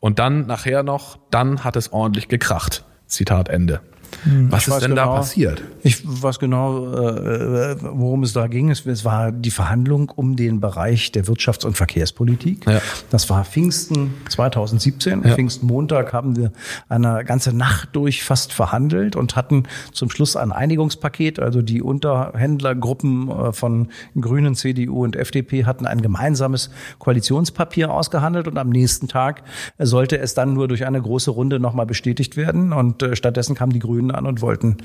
Speaker 1: Und dann nachher noch, dann hat es ordentlich gekracht. Zitat Ende. Was
Speaker 3: Ich
Speaker 1: ist denn da
Speaker 3: genau.
Speaker 1: passiert?
Speaker 3: Ich weiß genau, äh, worum es da ging. Es, es war die Verhandlung um den Bereich der Wirtschafts- und Verkehrspolitik.
Speaker 1: Ja.
Speaker 3: Das war Pfingsten 2017.
Speaker 1: Ja.
Speaker 3: Pfingstmontag haben wir eine ganze Nacht durch fast verhandelt und hatten zum Schluss ein Einigungspaket. Also die Unterhändlergruppen äh, von Grünen, CDU und FDP hatten ein gemeinsames Koalitionspapier ausgehandelt und am nächsten Tag äh, sollte es dann nur durch eine große Runde nochmal bestätigt werden. Und äh, stattdessen kamen die Grünen an und wollten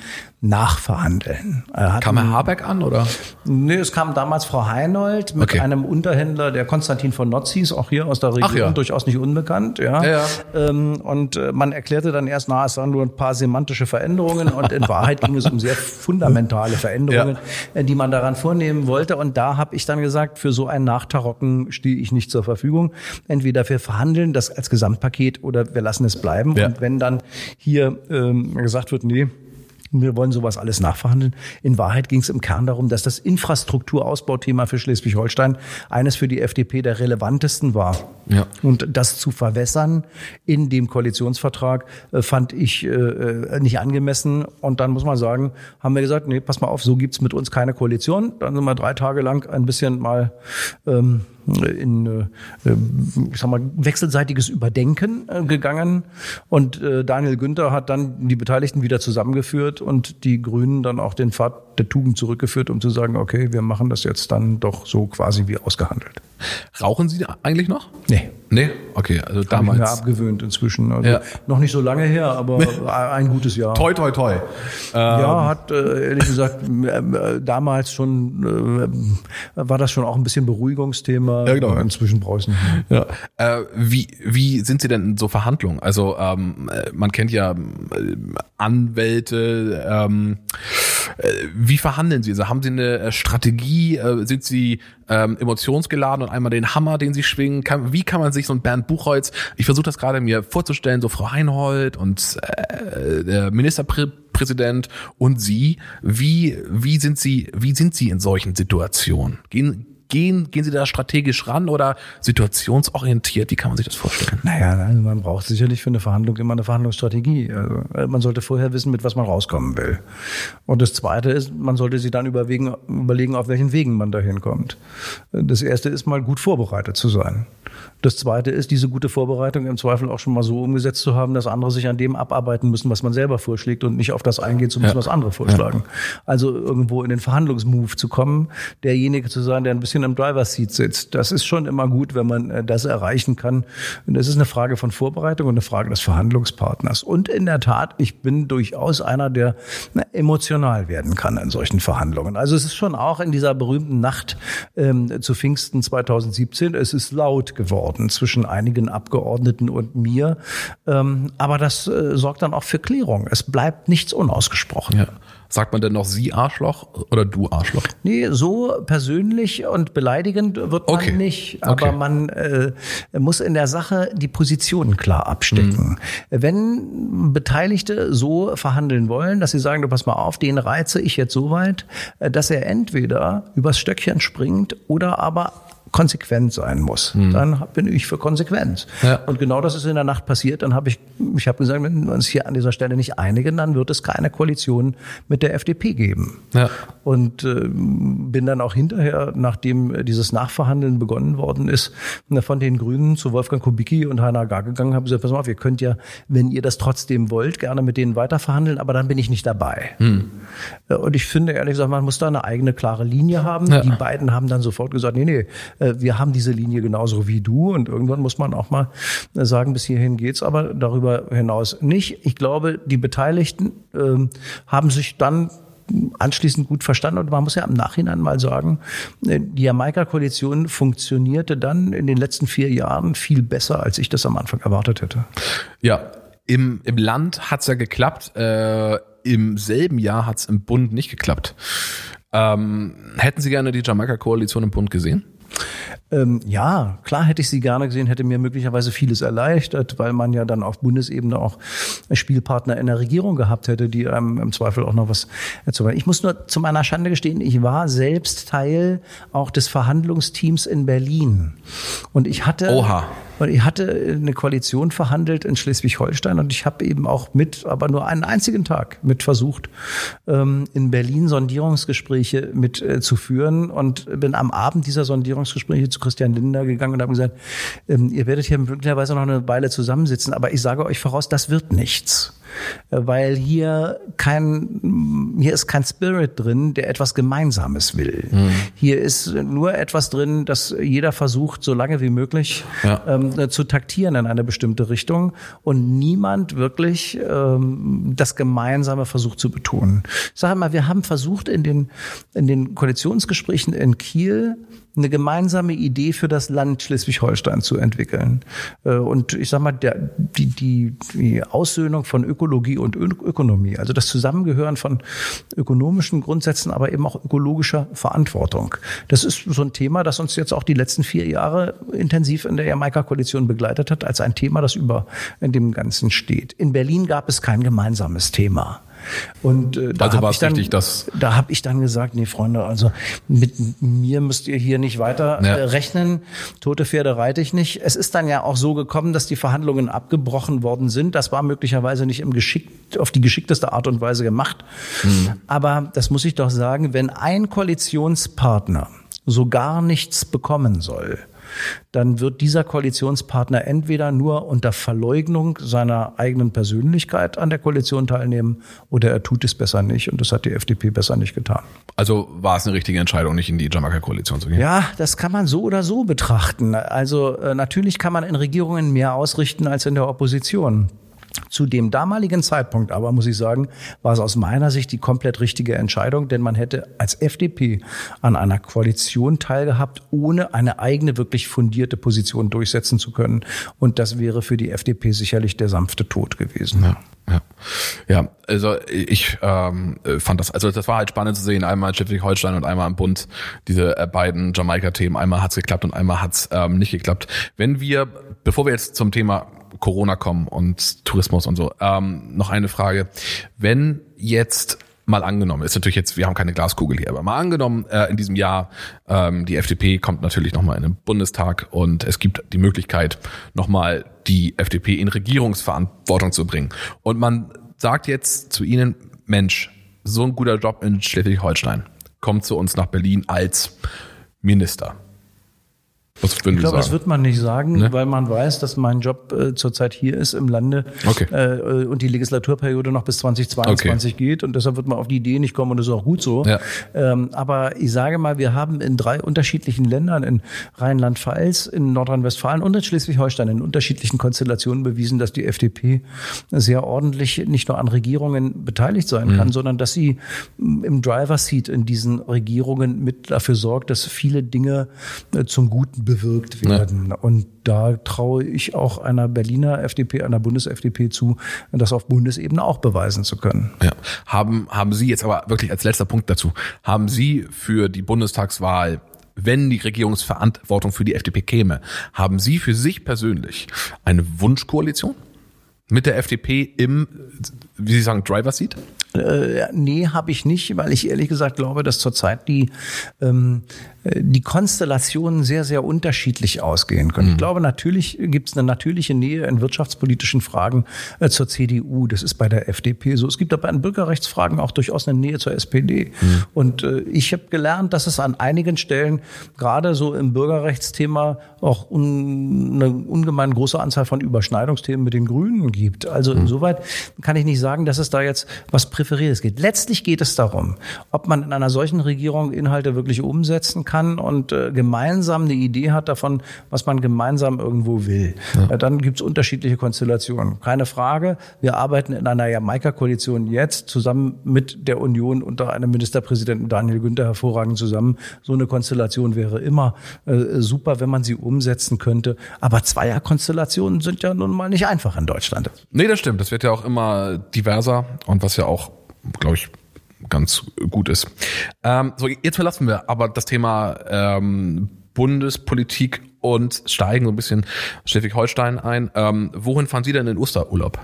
Speaker 3: nachverhandeln. Hatten-
Speaker 1: Kam Herr Habeck an oder?
Speaker 3: Nee, es kam damals Frau Heinold mit
Speaker 1: Okay.
Speaker 3: einem Unterhändler, der Konstantin von Notzis, auch hier aus der Region,
Speaker 1: ja.
Speaker 3: durchaus nicht unbekannt. Ja.
Speaker 1: Ja, ja.
Speaker 3: Ähm, und äh, man erklärte dann erst, na, es waren nur ein paar semantische Veränderungen und in Wahrheit ging es um sehr fundamentale Veränderungen, äh, die man daran vornehmen wollte. Und da habe ich dann gesagt, für so ein Nachtarocken stehe ich nicht zur Verfügung. Entweder wir verhandeln das als Gesamtpaket oder wir lassen es bleiben. Und wenn dann hier ähm, gesagt wird, nee, wir wollen sowas alles nachverhandeln. In Wahrheit ging es im Kern darum, dass das Infrastrukturausbauthema für Schleswig-Holstein eines für die FDP der relevantesten war.
Speaker 1: Ja.
Speaker 3: Und das zu verwässern in dem Koalitionsvertrag äh, fand ich äh, äh, nicht angemessen. Und dann muss man sagen, haben wir gesagt, nee, pass mal auf, so gibt's mit uns keine Koalition. Dann sind wir drei Tage lang ein bisschen mal ähm, in, äh, ich sag mal, wechselseitiges Überdenken gegangen. Und Daniel Günther hat dann die Beteiligten wieder zusammengeführt und die Grünen dann auch den Pfad der Tugend zurückgeführt, um zu sagen, okay, wir machen das jetzt dann doch so quasi wie ausgehandelt.
Speaker 1: Rauchen Sie eigentlich noch?
Speaker 3: Nee.
Speaker 1: Nee? Okay, also
Speaker 3: Habe ich mir
Speaker 1: damals.
Speaker 3: abgewöhnt inzwischen. Also
Speaker 1: Ja.
Speaker 3: Noch nicht so lange her, aber ein gutes Jahr.
Speaker 1: Toi, toi, toi.
Speaker 3: Ja, hat äh, ehrlich gesagt äh, damals schon äh, war das schon auch ein bisschen Beruhigungsthema.
Speaker 1: Ja, genau.
Speaker 3: Inzwischen brauche ich es nicht mehr.
Speaker 1: Ja. Äh, wie, wie sind Sie denn in so Verhandlungen? Also ähm, äh, man kennt ja äh, Ähm, äh, wie verhandeln Sie? Also haben Sie eine äh, Strategie? Äh, sind Sie ähm, emotionsgeladen und einmal den Hammer, den Sie schwingen? Kann, wie kann man sich so ein Bernd Buchholz? Ich versuche das gerade mir vorzustellen, so Frau Heinhold und äh, der Ministerpräsident und Sie. Wie wie sind Sie wie sind Sie in solchen Situationen? Gehen Gehen, gehen Sie da strategisch ran oder situationsorientiert? Wie kann man sich das vorstellen?
Speaker 3: Naja, man braucht sicherlich für eine Verhandlung immer eine Verhandlungsstrategie. Also, äh, man sollte vorher wissen, mit was man rauskommen will. Und das Zweite ist, man sollte sich dann überlegen, überlegen, auf welchen Wegen man dahin kommt. Das Erste ist mal gut vorbereitet zu sein. Das Zweite ist, diese gute Vorbereitung im Zweifel auch schon mal so umgesetzt zu haben, dass andere sich an dem abarbeiten müssen, was man selber vorschlägt und nicht auf das eingehen zu müssen,
Speaker 1: Ja.
Speaker 3: was andere vorschlagen. Also irgendwo in den Verhandlungsmove zu kommen, derjenige zu sein, der ein bisschen im Driver's Seat sitzt. Das ist schon immer gut, wenn man äh, das erreichen kann. Und das ist eine Frage von Vorbereitung und eine Frage des Verhandlungspartners. Und in der Tat, ich bin durchaus einer, der na, emotional werden kann in solchen Verhandlungen. Also es ist schon auch in dieser berühmten Nacht ähm, zu Pfingsten 2017, es ist laut geworden zwischen einigen Abgeordneten und mir. Ähm, aber das äh, sorgt dann auch für Klärung. Es bleibt nichts unausgesprochen.
Speaker 1: Ja. Sagt man denn noch Sie Arschloch oder du Arschloch?
Speaker 3: Nee, so persönlich und beleidigend wird man
Speaker 1: Okay.
Speaker 3: nicht. Aber
Speaker 1: Okay.
Speaker 3: man äh, muss in der Sache die Positionen klar abstecken. Wenn Beteiligte so verhandeln wollen, dass sie sagen, du pass mal auf, den reize ich jetzt so weit, äh, dass er entweder übers Stöckchen springt oder aber konsequent sein muss. Dann bin ich für Konsequenz.
Speaker 1: Ja.
Speaker 3: Und genau das ist in der Nacht passiert. Dann habe ich, ich habe gesagt, wenn wir uns hier an dieser Stelle nicht einigen, dann wird es keine Koalition mit der FDP geben.
Speaker 1: Ja.
Speaker 3: Und äh, bin dann auch hinterher, nachdem dieses Nachverhandeln begonnen worden ist, na, von den Grünen zu Wolfgang Kubicki und Heiner Gar gegangen, habe gesagt, pass mal auf, ihr könnt ja, wenn ihr das trotzdem wollt, gerne mit denen weiterverhandeln, aber dann bin ich nicht dabei. Äh, Und ich finde, ehrlich gesagt, man muss da eine eigene, klare Linie haben.
Speaker 1: Ja.
Speaker 3: Die beiden haben dann sofort gesagt, nee, nee, wir haben diese Linie genauso wie du und irgendwann muss man auch mal äh, sagen, bis hierhin geht's, aber darüber hinaus nicht. Ich glaube, die Beteiligten ähm, haben sich dann anschließend gut verstanden und man muss ja im Nachhinein mal sagen, äh, die Jamaika-Koalition funktionierte dann in den letzten vier Jahren viel besser, als ich das am Anfang erwartet hätte.
Speaker 1: Ja, im, im Land hat's ja geklappt. Äh, Im selben Jahr hat's im Bund nicht geklappt. Ähm, hätten Sie gerne die Jamaika-Koalition im Bund gesehen?
Speaker 3: Ähm, ja, klar hätte ich sie gerne gesehen, hätte mir möglicherweise vieles erleichtert, weil man ja dann auf Bundesebene auch Spielpartner in der Regierung gehabt hätte, die einem im Zweifel auch noch was zu Ich muss nur zu meiner Schande gestehen, ich war selbst Teil auch des Verhandlungsteams in Berlin. Und ich hatte
Speaker 1: Oha.
Speaker 3: Und ich hatte eine Koalition verhandelt in Schleswig-Holstein und ich habe eben auch mit, aber nur einen einzigen Tag mit versucht, ähm, in Berlin Sondierungsgespräche mit äh, zu führen. Und bin am Abend dieser Sondierungsgespräche zu Christian Lindner gegangen und habe gesagt, ähm, ihr werdet hier möglicherweise noch eine Weile zusammensitzen, aber ich sage euch voraus, das wird nichts weil hier kein, hier ist kein Spirit drin, der etwas Gemeinsames will. Mhm. Hier ist nur etwas drin, dass jeder versucht, so lange wie möglich ja. ähm, zu taktieren in eine bestimmte Richtung und niemand wirklich ähm, das Gemeinsame versucht zu betonen. Ich sage mal, wir haben versucht in den, in den Koalitionsgesprächen in Kiel eine gemeinsame Idee für das Land Schleswig-Holstein zu entwickeln. Äh, und ich sage mal, der, die, die, die Aussöhnung von Ökologie und Ökonomie, also das Zusammengehören von ökonomischen Grundsätzen, aber eben auch ökologischer Verantwortung. Das ist so ein Thema, das uns jetzt auch die letzten vier Jahre intensiv in der Jamaika-Koalition begleitet hat, als ein Thema, das über dem Ganzen steht. In Berlin gab es kein gemeinsames Thema. Und äh, da
Speaker 1: also
Speaker 3: habe ich dann,
Speaker 1: richtig, dass
Speaker 3: da habe ich dann gesagt, nee Freunde, also mit mir müsst ihr hier nicht weiter ja. äh, rechnen. Tote Pferde reite ich nicht. Es ist dann ja auch so gekommen, dass die Verhandlungen abgebrochen worden sind. Das war möglicherweise nicht im Geschick auf die geschickteste Art und Weise gemacht. Mhm. Aber das muss ich doch sagen, wenn ein Koalitionspartner so gar nichts bekommen soll, dann wird dieser Koalitionspartner entweder nur unter Verleugnung seiner eigenen Persönlichkeit an der Koalition teilnehmen oder er tut es besser nicht und das hat die FDP besser nicht getan.
Speaker 1: Also war es eine richtige Entscheidung, nicht in die Jamaika-Koalition zu gehen?
Speaker 3: Ja, das kann man so oder so betrachten. Also äh, natürlich kann man in Regierungen mehr ausrichten als in der Opposition. Zu dem damaligen Zeitpunkt aber, muss ich sagen, war es aus meiner Sicht die komplett richtige Entscheidung, denn man hätte als FDP an einer Koalition teilgehabt, ohne eine eigene, wirklich fundierte Position durchsetzen zu können. Und das wäre für die FDP sicherlich der sanfte Tod gewesen.
Speaker 1: Ja. Ja, ja also ich ähm, fand das, also das war halt spannend zu sehen, einmal Schleswig-Holstein und einmal im Bund, diese äh, beiden Jamaika-Themen, einmal hat's geklappt und einmal hat's ähm, nicht geklappt. Wenn wir, bevor wir jetzt zum Thema Corona kommen und Tourismus und so. Ähm, noch eine Frage. Wenn jetzt mal angenommen, ist natürlich jetzt, wir haben keine Glaskugel hier, aber mal angenommen, äh, in diesem Jahr, ähm, die FDP kommt natürlich nochmal in den Bundestag und es gibt die Möglichkeit, nochmal die FDP in Regierungsverantwortung zu bringen. Und man sagt jetzt zu Ihnen, Mensch, so ein guter Job in Schleswig-Holstein, kommt zu uns nach Berlin als Minister.
Speaker 3: Was würden ich glaube, das wird man nicht sagen, ne? weil man weiß, dass mein Job äh, zurzeit hier ist im Lande
Speaker 1: okay.
Speaker 3: äh, und die Legislaturperiode noch bis 2022 okay. geht und deshalb wird man auf die Idee nicht kommen und das ist auch gut so. Ja. Ähm, aber ich sage mal, wir haben in drei unterschiedlichen Ländern, in Rheinland-Pfalz, in Nordrhein-Westfalen und in Schleswig-Holstein in unterschiedlichen Konstellationen bewiesen, dass die FDP sehr ordentlich nicht nur an Regierungen beteiligt sein mhm. kann, sondern dass sie im Driver Seat in diesen Regierungen mit dafür sorgt, dass viele Dinge äh, zum Guten bewirkt werden. Ja. Und da traue ich auch einer Berliner FDP, einer Bundes-FDP zu, das auf Bundesebene auch beweisen zu können.
Speaker 1: Ja. Haben, haben Sie jetzt aber wirklich als letzter Punkt dazu, haben Sie für die Bundestagswahl wenn die Regierungsverantwortung für die FDP käme, haben Sie für sich persönlich eine Wunschkoalition mit der FDP im, wie Sie sagen, Driver Seat?
Speaker 3: Äh, nee, habe ich nicht, weil ich ehrlich gesagt glaube, dass zurzeit die ähm, die Konstellationen sehr, sehr unterschiedlich ausgehen können. Mhm. Ich glaube, natürlich gibt es eine natürliche Nähe in wirtschaftspolitischen Fragen äh, zur CDU. Das ist bei der FDP so. Es gibt aber in Bürgerrechtsfragen auch durchaus eine Nähe zur SPD. Mhm. Und äh, ich habe gelernt, dass es an einigen Stellen, gerade so im Bürgerrechtsthema, auch un, eine ungemein große Anzahl von Überschneidungsthemen mit den Grünen gibt. Also mhm. insoweit kann ich nicht sagen, dass es da jetzt was Präferiertes geht. Letztlich geht es darum, ob man in einer solchen Regierung Inhalte wirklich umsetzen kann und äh, gemeinsam eine Idee hat davon, was man gemeinsam irgendwo will. Ja. Äh, dann gibt's unterschiedliche Konstellationen. Keine Frage. Wir arbeiten in einer Jamaika-Koalition jetzt zusammen mit der Union unter einem Ministerpräsidenten Daniel Günther hervorragend zusammen. So eine Konstellation wäre immer äh, super, wenn man sie umsetzen könnte. Aber Zweierkonstellationen sind ja nun mal nicht einfach in Deutschland.
Speaker 1: Nee, das stimmt. Das wird ja auch immer diverser und was ja auch, glaube ich, ganz gut ist. Ähm, so, jetzt verlassen wir aber das Thema ähm, Bundespolitik und steigen so ein bisschen Schleswig-Holstein ein. Ähm, wohin fahren Sie denn in Osterurlaub?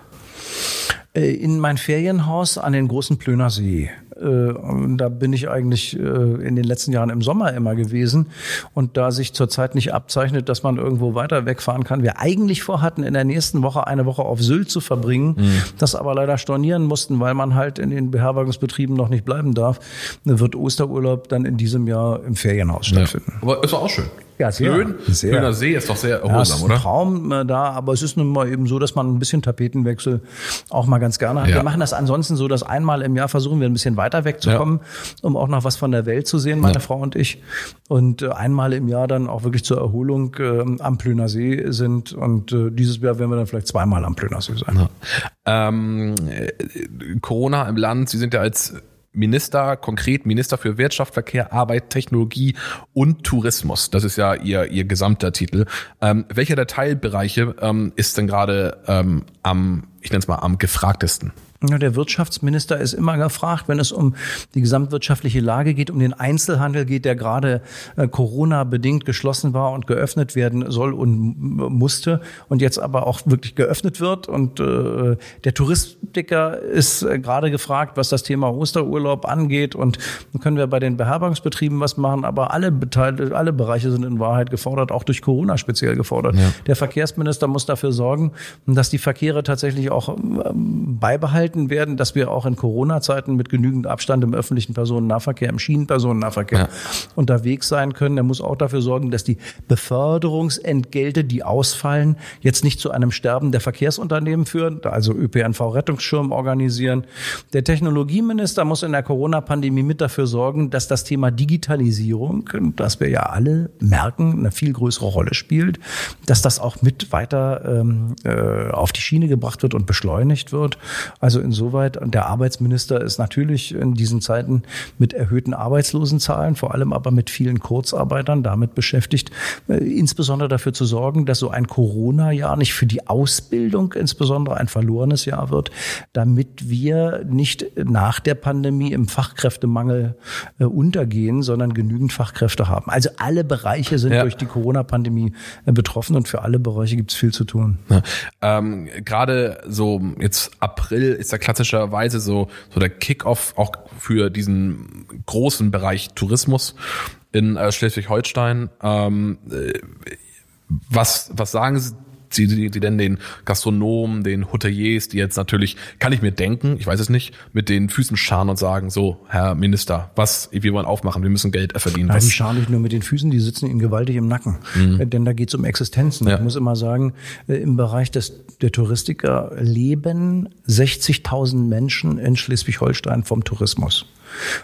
Speaker 3: Äh, in mein Ferienhaus an den großen Plöner See. Äh, da bin ich eigentlich äh, in den letzten Jahren im Sommer immer gewesen. Und da sich zurzeit nicht abzeichnet, dass man irgendwo weiter wegfahren kann, wir eigentlich vorhatten, in der nächsten Woche eine Woche auf Sylt zu verbringen, mhm. das aber leider stornieren mussten, weil man halt in den Beherbergungsbetrieben noch nicht bleiben darf, wird Osterurlaub dann in diesem Jahr im Ferienhaus stattfinden.
Speaker 1: Ja. Aber es war auch schön.
Speaker 3: Ja, sehr. Schön.
Speaker 1: sehr. Schöner See ist doch sehr erholsam, ja, ist
Speaker 3: ein
Speaker 1: oder?
Speaker 3: Traum äh, da, aber es ist nun mal eben so, dass man ein bisschen Tapetenwechsel auch mal ganz gerne hat. Ja. Wir machen das ansonsten so, dass einmal im Jahr versuchen wir ein bisschen weiter wegzukommen, ja. um auch noch was von der Welt zu sehen, meine Frau und ich. Und äh, einmal im Jahr dann auch wirklich zur Erholung äh, am Plöner See sind. Und äh, dieses Jahr werden wir dann vielleicht zweimal am Plöner See sein.
Speaker 1: Ähm, äh, Corona im Land, Sie sind ja als Minister, konkret Minister für Wirtschaft, Verkehr, Arbeit, Technologie und Tourismus. Das ist ja ihr, ihr gesamter Titel. Ähm, welcher der Teilbereiche ähm, ist denn gerade ähm, am, ich nenne es mal, am gefragtesten?
Speaker 3: Ja, der Wirtschaftsminister ist immer gefragt, wenn es um die gesamtwirtschaftliche Lage geht, um den Einzelhandel geht, der gerade äh, Corona-bedingt geschlossen war und geöffnet werden soll und musste und jetzt aber auch wirklich geöffnet wird. Und äh, der Touristiker ist äh, gerade gefragt, was das Thema Osterurlaub angeht. Und dann können wir bei den Beherbergungsbetrieben was machen, aber alle Beteiligte, alle Bereiche sind in Wahrheit gefordert, auch durch Corona speziell gefordert. Ja. Der Verkehrsminister muss dafür sorgen, dass die Verkehre tatsächlich auch ähm, beibehalten werden, dass wir auch in Corona-Zeiten mit genügend Abstand im öffentlichen Personennahverkehr, im Schienenpersonennahverkehr ja. unterwegs sein können. Er muss auch dafür sorgen, dass die Beförderungsentgelte, die ausfallen, jetzt nicht zu einem Sterben der Verkehrsunternehmen führen, also ÖPNV-Rettungsschirm organisieren. Der Technologieminister muss in der Corona-Pandemie mit dafür sorgen, dass das Thema Digitalisierung, das wir ja alle merken, eine viel größere Rolle spielt, dass das auch mit weiter ähm, äh, auf die Schiene gebracht wird und beschleunigt wird. Also insoweit, der Arbeitsminister ist natürlich in diesen Zeiten mit erhöhten Arbeitslosenzahlen, vor allem aber mit vielen Kurzarbeitern damit beschäftigt, äh, insbesondere dafür zu sorgen, dass so ein Corona-Jahr nicht für die Ausbildung insbesondere ein verlorenes Jahr wird, damit wir nicht nach der Pandemie im Fachkräftemangel äh, untergehen, sondern genügend Fachkräfte haben. Also alle Bereiche sind ja. durch die Corona-Pandemie äh, betroffen und für alle Bereiche gibt es viel zu tun.
Speaker 1: Ja. Ähm, Gerade so jetzt April ist ja klassischerweise so, so der Kickoff auch für diesen großen Bereich Tourismus in äh, Schleswig-Holstein. Ähm, äh, was, was sagen Sie Sie, Sie, Sie denn den Gastronomen, den Hoteliers, die jetzt natürlich, kann ich mir denken, ich weiß es nicht, mit den Füßen scharen und sagen, so, Herr Minister, was, wir wollen aufmachen, wir müssen Geld verdienen.
Speaker 3: Nein, die scharen nicht nur mit den Füßen, die sitzen ihnen gewaltig im Nacken. Mhm. Äh, denn da geht es um Existenzen. Ja. Ich muss immer sagen, äh, im Bereich des, der Touristiker leben 60.000 Menschen in Schleswig-Holstein vom Tourismus.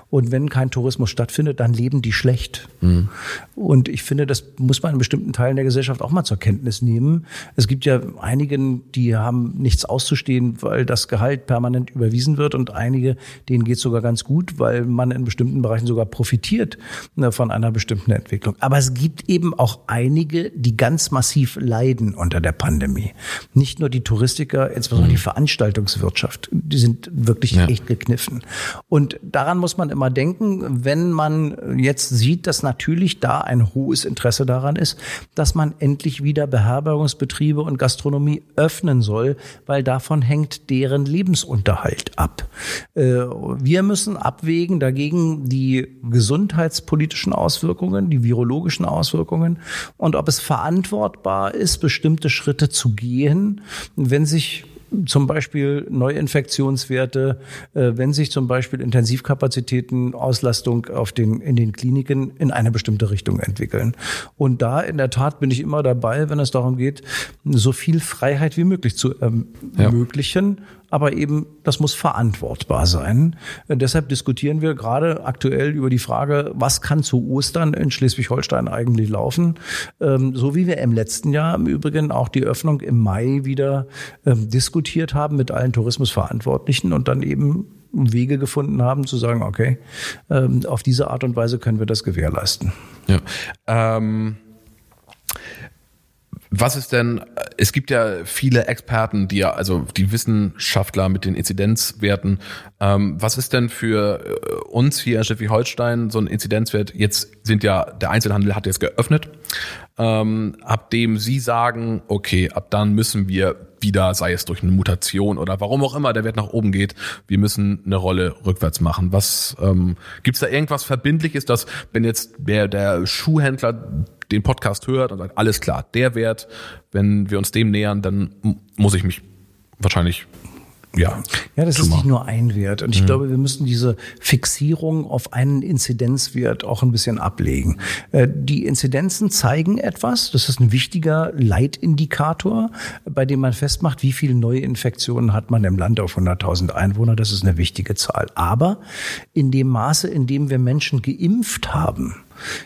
Speaker 3: Und wenn kein Tourismus stattfindet, dann leben die schlecht. Mhm. Und ich finde, das muss man in bestimmten Teilen der Gesellschaft auch mal zur Kenntnis nehmen. Es gibt ja einigen, die haben nichts auszustehen, weil das Gehalt permanent überwiesen wird und einige, denen geht es sogar ganz gut, weil man in bestimmten Bereichen sogar profitiert ne, von einer bestimmten Entwicklung. Aber es gibt eben auch einige, die ganz massiv leiden unter der Pandemie. Nicht nur die Touristiker, insbesondere mhm. die Veranstaltungswirtschaft, die sind wirklich ja. echt gekniffen. Und daran daran muss man immer denken, wenn man jetzt sieht, dass natürlich da ein hohes Interesse daran ist, dass man endlich wieder Beherbergungsbetriebe und Gastronomie öffnen soll, weil davon hängt deren Lebensunterhalt ab. Äh, wir müssen abwägen dagegen die gesundheitspolitischen Auswirkungen, die virologischen Auswirkungen und ob es verantwortbar ist, bestimmte Schritte zu gehen, wenn sich zum Beispiel Neuinfektionswerte, äh, wenn sich zum Beispiel Intensivkapazitäten, Auslastung auf den, in den Kliniken in eine bestimmte Richtung entwickeln. Und da in der Tat bin ich immer dabei, wenn es darum geht, so viel Freiheit wie möglich zu ermöglichen, ja aber eben das muss verantwortbar sein. Und deshalb diskutieren wir gerade aktuell über die Frage, was kann zu Ostern in Schleswig-Holstein eigentlich laufen, ähm, so wie wir im letzten Jahr im Übrigen auch die Öffnung im Mai wieder ähm, diskutiert haben mit allen Tourismusverantwortlichen und dann eben Wege gefunden haben, zu sagen, okay, ähm, auf diese Art und Weise können wir das gewährleisten.
Speaker 1: Ja. Ähm was ist denn, es gibt ja viele Experten, die ja, also die Wissenschaftler mit den Inzidenzwerten. Ähm, was ist denn für äh, uns hier in Schleswig-Holstein so ein Inzidenzwert? Jetzt sind ja, der Einzelhandel hat jetzt geöffnet. Ähm, ab dem Sie sagen, okay, ab dann müssen wir wieder, sei es durch eine Mutation oder warum auch immer der Wert nach oben geht. Wir müssen eine Rolle rückwärts machen. Was ähm, gibt's da irgendwas Verbindliches, dass wenn jetzt der, der Schuhhändler den Podcast hört und sagt, alles klar, der Wert, wenn wir uns dem nähern, dann muss ich mich wahrscheinlich ja.
Speaker 3: Ja, das ist nicht nur ein Wert. Und ich mhm. glaube, wir müssen diese Fixierung auf einen Inzidenzwert auch ein bisschen ablegen. Äh, die Inzidenzen zeigen etwas. Das ist ein wichtiger Leitindikator, bei dem man festmacht, wie viele neue Infektionen hat man im Land auf 100.000 Einwohner. Das ist eine wichtige Zahl. Aber in dem Maße, in dem wir Menschen geimpft haben,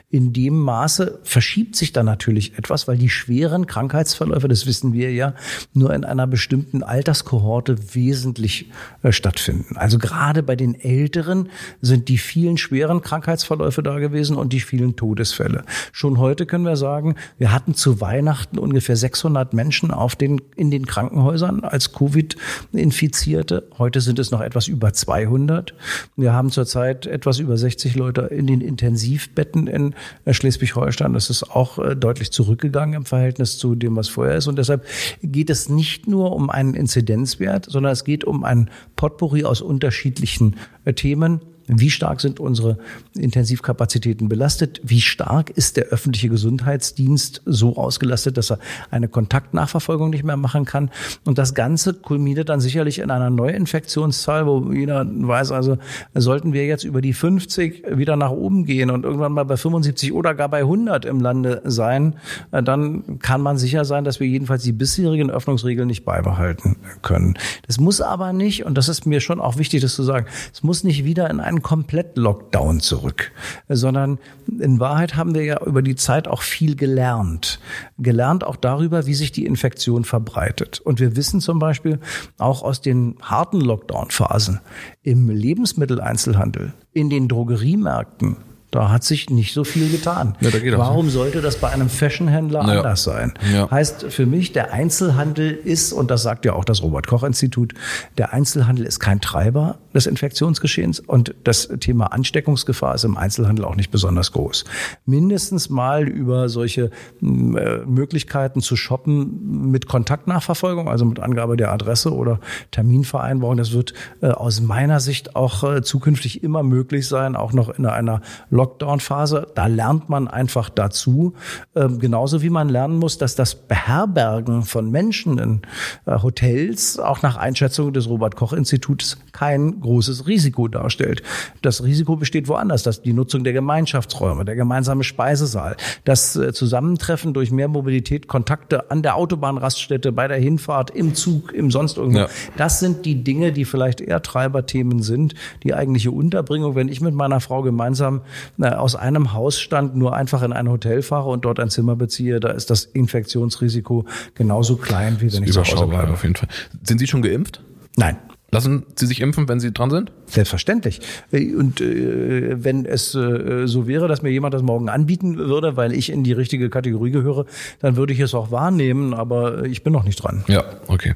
Speaker 3: in dem Maße verschiebt sich dann natürlich etwas, weil die schweren Krankheitsverläufe, das wissen wir ja, nur in einer bestimmten Alterskohorte wesentlich äh, stattfinden. Also gerade bei den Älteren sind die vielen schweren Krankheitsverläufe da gewesen und die vielen Todesfälle. Schon heute können wir sagen, wir hatten zu Weihnachten ungefähr 600 Menschen auf den, in den Krankenhäusern als Covid-Infizierte. Heute sind es noch etwas über 200. Wir haben zurzeit etwas über 60 Leute in den Intensivbetten in äh, Schleswig-Holstein. Das ist auch äh, deutlich zurückgegangen im Verhältnis zu dem, was vorher ist. Und deshalb geht es nicht nur um einen Inzidenzwert, sondern es geht um ein Potpourri aus unterschiedlichen äh, Themen wie stark sind unsere Intensivkapazitäten belastet? Wie stark ist der öffentliche Gesundheitsdienst so ausgelastet, dass er eine Kontaktnachverfolgung nicht mehr machen kann? Und das Ganze kulminiert dann sicherlich in einer Neuinfektionszahl, wo jeder weiß, also sollten wir jetzt über die 50 wieder nach oben gehen und irgendwann mal bei 75 oder gar bei 100 im Lande sein, dann kann man sicher sein, dass wir jedenfalls die bisherigen Öffnungsregeln nicht beibehalten können. Das muss aber nicht, und das ist mir schon auch wichtig, das zu sagen, es muss nicht wieder in einen keinen Komplett-Lockdown zurück, sondern in Wahrheit haben wir ja über die Zeit auch viel gelernt. Gelernt auch darüber, wie sich die Infektion verbreitet. Und wir wissen zum Beispiel auch aus den harten Lockdown-Phasen im Lebensmitteleinzelhandel, in den Drogeriemärkten, da hat sich nicht so viel getan. Ja, da Warum auch. sollte das bei einem Fashionhändler ja. anders sein? Ja. Heißt für mich, der Einzelhandel ist, und das sagt ja auch das Robert Koch Institut, der Einzelhandel ist kein Treiber des Infektionsgeschehens und das Thema Ansteckungsgefahr ist im Einzelhandel auch nicht besonders groß. Mindestens mal über solche äh, Möglichkeiten zu shoppen mit Kontaktnachverfolgung, also mit Angabe der Adresse oder Terminvereinbarung, das wird äh, aus meiner Sicht auch äh, zukünftig immer möglich sein, auch noch in einer Lockdown-Phase. Da lernt man einfach dazu. Ähm, genauso wie man lernen muss, dass das Beherbergen von Menschen in äh, Hotels auch nach Einschätzung des Robert-Koch-Instituts kein großes Risiko darstellt. Das Risiko besteht woanders, dass die Nutzung der Gemeinschaftsräume, der gemeinsame Speisesaal, das äh, Zusammentreffen durch mehr Mobilität, Kontakte an der Autobahnraststätte, bei der Hinfahrt, im Zug, im sonst irgendwo. Ja. Das sind die Dinge, die vielleicht eher Treiberthemen sind. Die eigentliche Unterbringung, wenn ich mit meiner Frau gemeinsam aus einem Hausstand nur einfach in ein Hotel fahre und dort ein Zimmer beziehe, da ist das Infektionsrisiko genauso klein, wie wenn ich zu Hause bleibe.
Speaker 1: Auf jeden Fall. Sind Sie schon geimpft?
Speaker 3: Nein.
Speaker 1: Lassen Sie sich impfen, wenn Sie dran sind?
Speaker 3: Selbstverständlich. Und äh, wenn es äh, so wäre, dass mir jemand das morgen anbieten würde, weil ich in die richtige Kategorie gehöre, dann würde ich es auch wahrnehmen, aber ich bin noch nicht dran.
Speaker 1: Ja, okay.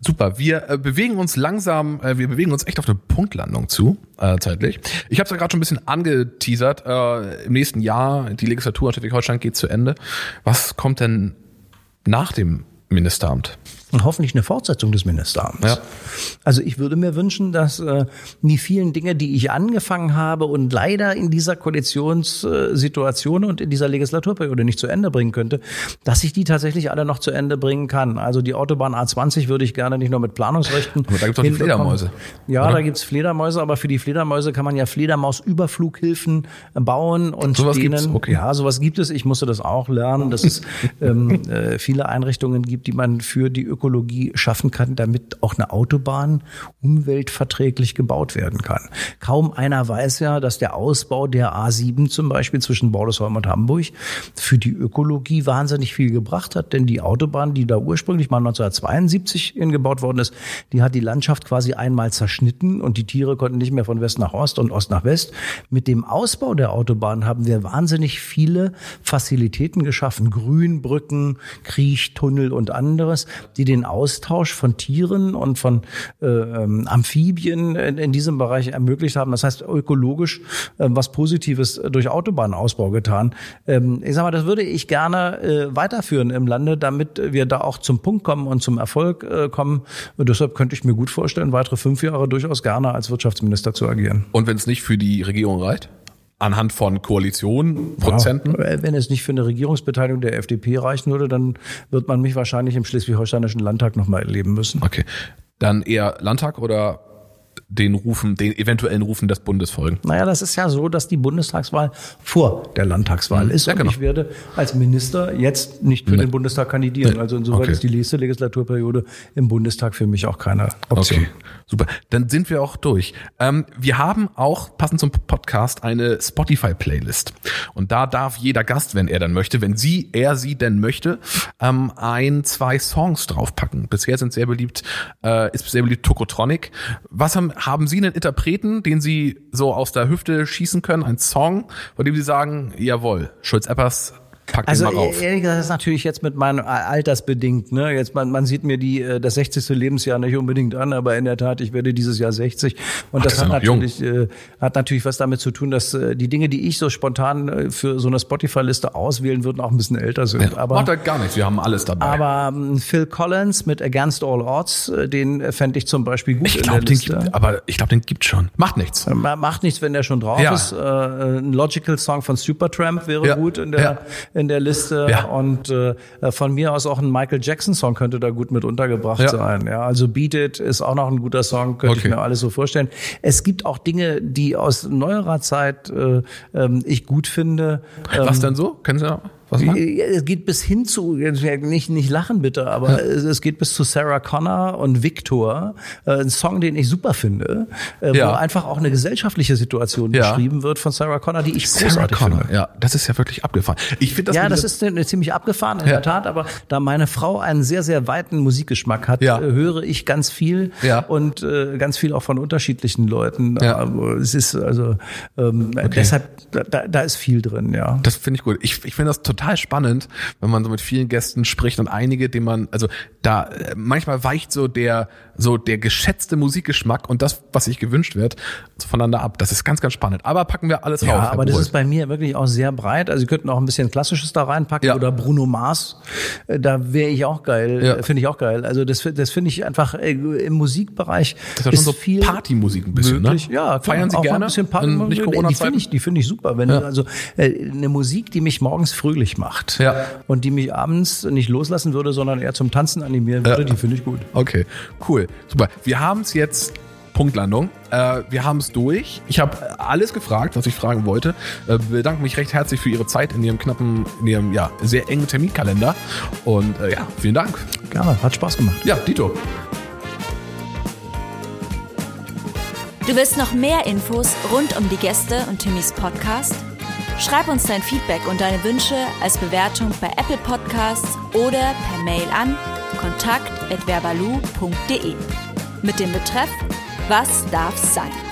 Speaker 1: Super. Wir äh, bewegen uns langsam, äh, wir bewegen uns echt auf eine Punktlandung zu, äh, zeitlich. Ich habe es ja gerade schon ein bisschen angeteasert. Äh, Im nächsten Jahr, die Legislatur in Schleswig-Holstein geht zu Ende. Was kommt denn nach dem Ministeramt?
Speaker 3: Und hoffentlich eine Fortsetzung des Ministeramts. Ja. Also ich würde mir wünschen, dass äh, die vielen Dinge, die ich angefangen habe und leider in dieser Koalitionssituation und in dieser Legislaturperiode nicht zu Ende bringen könnte, dass ich die tatsächlich alle noch zu Ende bringen kann. Also die Autobahn A20 würde ich gerne nicht nur mit Planungsrechten.
Speaker 1: Aber da gibt es die Fledermäuse.
Speaker 3: Ja, oder? da gibt's Fledermäuse, aber für die Fledermäuse kann man ja Fledermausüberflughilfen bauen und
Speaker 1: sowas denen, gibt's? Okay.
Speaker 3: ja, sowas gibt es. Ich musste das auch lernen, dass es ähm, äh, viele Einrichtungen gibt, die man für die Ökologie schaffen kann, damit auch eine Autobahn umweltverträglich gebaut werden kann. Kaum einer weiß ja, dass der Ausbau der A7 zum Beispiel zwischen Bordesholm und Hamburg für die Ökologie wahnsinnig viel gebracht hat, denn die Autobahn, die da ursprünglich mal 1972 gebaut worden ist, die hat die Landschaft quasi einmal zerschnitten und die Tiere konnten nicht mehr von West nach Ost und Ost nach West. Mit dem Ausbau der Autobahn haben wir wahnsinnig viele Fazilitäten geschaffen, Grünbrücken, Kriechtunnel und anderes, die den Austausch von Tieren und von äh, ähm, Amphibien in, in, diesem Bereich ermöglicht haben. Das heißt, ökologisch äh, was Positives durch Autobahnausbau getan. Ähm, ich sag mal, das würde ich gerne äh, weiterführen im Lande, damit wir da auch zum Punkt kommen und zum Erfolg äh, kommen. Und deshalb könnte ich mir gut vorstellen, weitere fünf Jahre durchaus gerne als Wirtschaftsminister zu agieren.
Speaker 1: Und wenn es nicht für die Regierung reicht? Anhand von Koalitionen, Prozenten?
Speaker 3: Ja, wenn es nicht für eine Regierungsbeteiligung der FDP reichen würde, dann wird man mich wahrscheinlich im schleswig-holsteinischen Landtag nochmal erleben müssen.
Speaker 1: Okay. Dann eher Landtag oder den Rufen, den eventuellen Rufen des Bundes folgen.
Speaker 3: Naja, das ist ja so, dass die Bundestagswahl vor der Landtagswahl mhm. ist. Ja, und genau. ich werde als Minister jetzt nicht für nee. den Bundestag kandidieren. Nee. Also insoweit okay. ist die nächste Legislaturperiode im Bundestag für mich auch keine Option. Okay.
Speaker 1: Super. Dann sind wir auch durch. Ähm, wir haben auch, passend zum Podcast, eine Spotify-Playlist. Und da darf jeder Gast, wenn er dann möchte, wenn sie, er, sie denn möchte, ähm, ein, zwei Songs draufpacken. Bisher sind sehr beliebt, äh, ist sehr beliebt Tokotronic. Was haben, haben Sie einen Interpreten, den Sie so aus der Hüfte schießen können, ein Song, von dem Sie sagen, jawohl, Schulz-Eppers Pack
Speaker 3: also mal rauf. ehrlich gesagt, das ist natürlich jetzt mit meinem altersbedingt. Ne? Jetzt man, man sieht mir die äh, das 60. Lebensjahr nicht unbedingt an, aber in der Tat, ich werde dieses Jahr 60 und Ach, das, das hat natürlich äh, hat natürlich was damit zu tun, dass äh, die Dinge, die ich so spontan äh, für so eine Spotify-Liste auswählen würden, auch ein bisschen älter sind. Ja,
Speaker 1: aber macht halt gar nichts. Wir haben alles dabei.
Speaker 3: Aber ähm, Phil Collins mit Against All Odds, äh, den fände ich zum Beispiel gut
Speaker 1: ich glaub, den gibt, aber ich glaube, den gibt schon. Macht nichts.
Speaker 3: Macht nichts, wenn der schon drauf ja. ist. Äh, ein Logical Song von Supertramp wäre ja. gut in der ja. In der Liste. Ja. und äh, von mir aus auch ein Michael Jackson Song könnte da gut mit untergebracht ja. sein. Ja, also Beat It ist auch noch ein guter Song, könnte okay. ich mir alles so vorstellen. Es gibt auch Dinge, die aus neuerer Zeit äh, äh, ich gut finde.
Speaker 1: Was ähm, denn so? Können Sie noch?
Speaker 3: Was es geht bis hin zu, nicht, nicht lachen bitte, aber ja. es, geht bis zu Sarah Connor und Victor, äh, ein Song, den ich super finde, äh, ja. wo einfach auch eine gesellschaftliche Situation ja. beschrieben wird von Sarah Connor, die ich Sarah großartig Connor. finde.
Speaker 1: Ja, das ist ja wirklich abgefahren.
Speaker 3: Ich finde das Ja, das ist eine, ziemlich abgefahren in der Tat, aber da meine Frau einen sehr, sehr weiten Musikgeschmack hat. Äh, höre ich ganz viel und ganz viel auch von unterschiedlichen Leuten. Es ist also ähm, okay. deshalb, da, da ist viel drin, ja.
Speaker 1: Das finde ich gut. Ich, ich finde das total total spannend, wenn man so mit vielen Gästen spricht und einige, denen man, also da äh, manchmal weicht so der so der geschätzte Musikgeschmack und das, was sich gewünscht wird, voneinander ab. Das ist ganz, ganz spannend. Aber packen wir alles
Speaker 3: ja, rauf. aber das ist bei mir wirklich auch sehr breit. Also Sie könnten auch ein bisschen Klassisches da reinpacken ja. oder Bruno Mars. Äh, da wäre ich auch geil. Ja. Finde ich auch geil. Also das, das finde ich einfach äh, im Musikbereich
Speaker 1: das ist ja schon so viel Partymusik ein bisschen,
Speaker 3: möglich. ne? Ja,
Speaker 1: feiern Sie gerne? Ein
Speaker 3: bisschen Party nicht Corona die finde ich, die finde ich super. Wenn ja. also eine Musik, die mich morgens fröhlich macht ja. und die mich abends nicht loslassen würde, sondern eher zum Tanzen animieren würde, ja. die finde ich gut.
Speaker 1: Okay, cool, super. Wir haben es jetzt Punktlandung. Äh, wir haben es durch. Ich habe alles gefragt, was ich fragen wollte. Äh, bedanke mich recht herzlich für Ihre Zeit in Ihrem knappen, in Ihrem ja, sehr engen Terminkalender. Und äh, ja, vielen Dank.
Speaker 3: Gerne, hat Spaß gemacht.
Speaker 1: Ja, Dito.
Speaker 2: Du willst noch mehr Infos rund um die Gäste und Timmys Podcast? Schreib uns dein Feedback und deine Wünsche als Bewertung bei Apple Podcasts oder per Mail an kontakt.verbalu.de mit dem Betreff Was darf sein?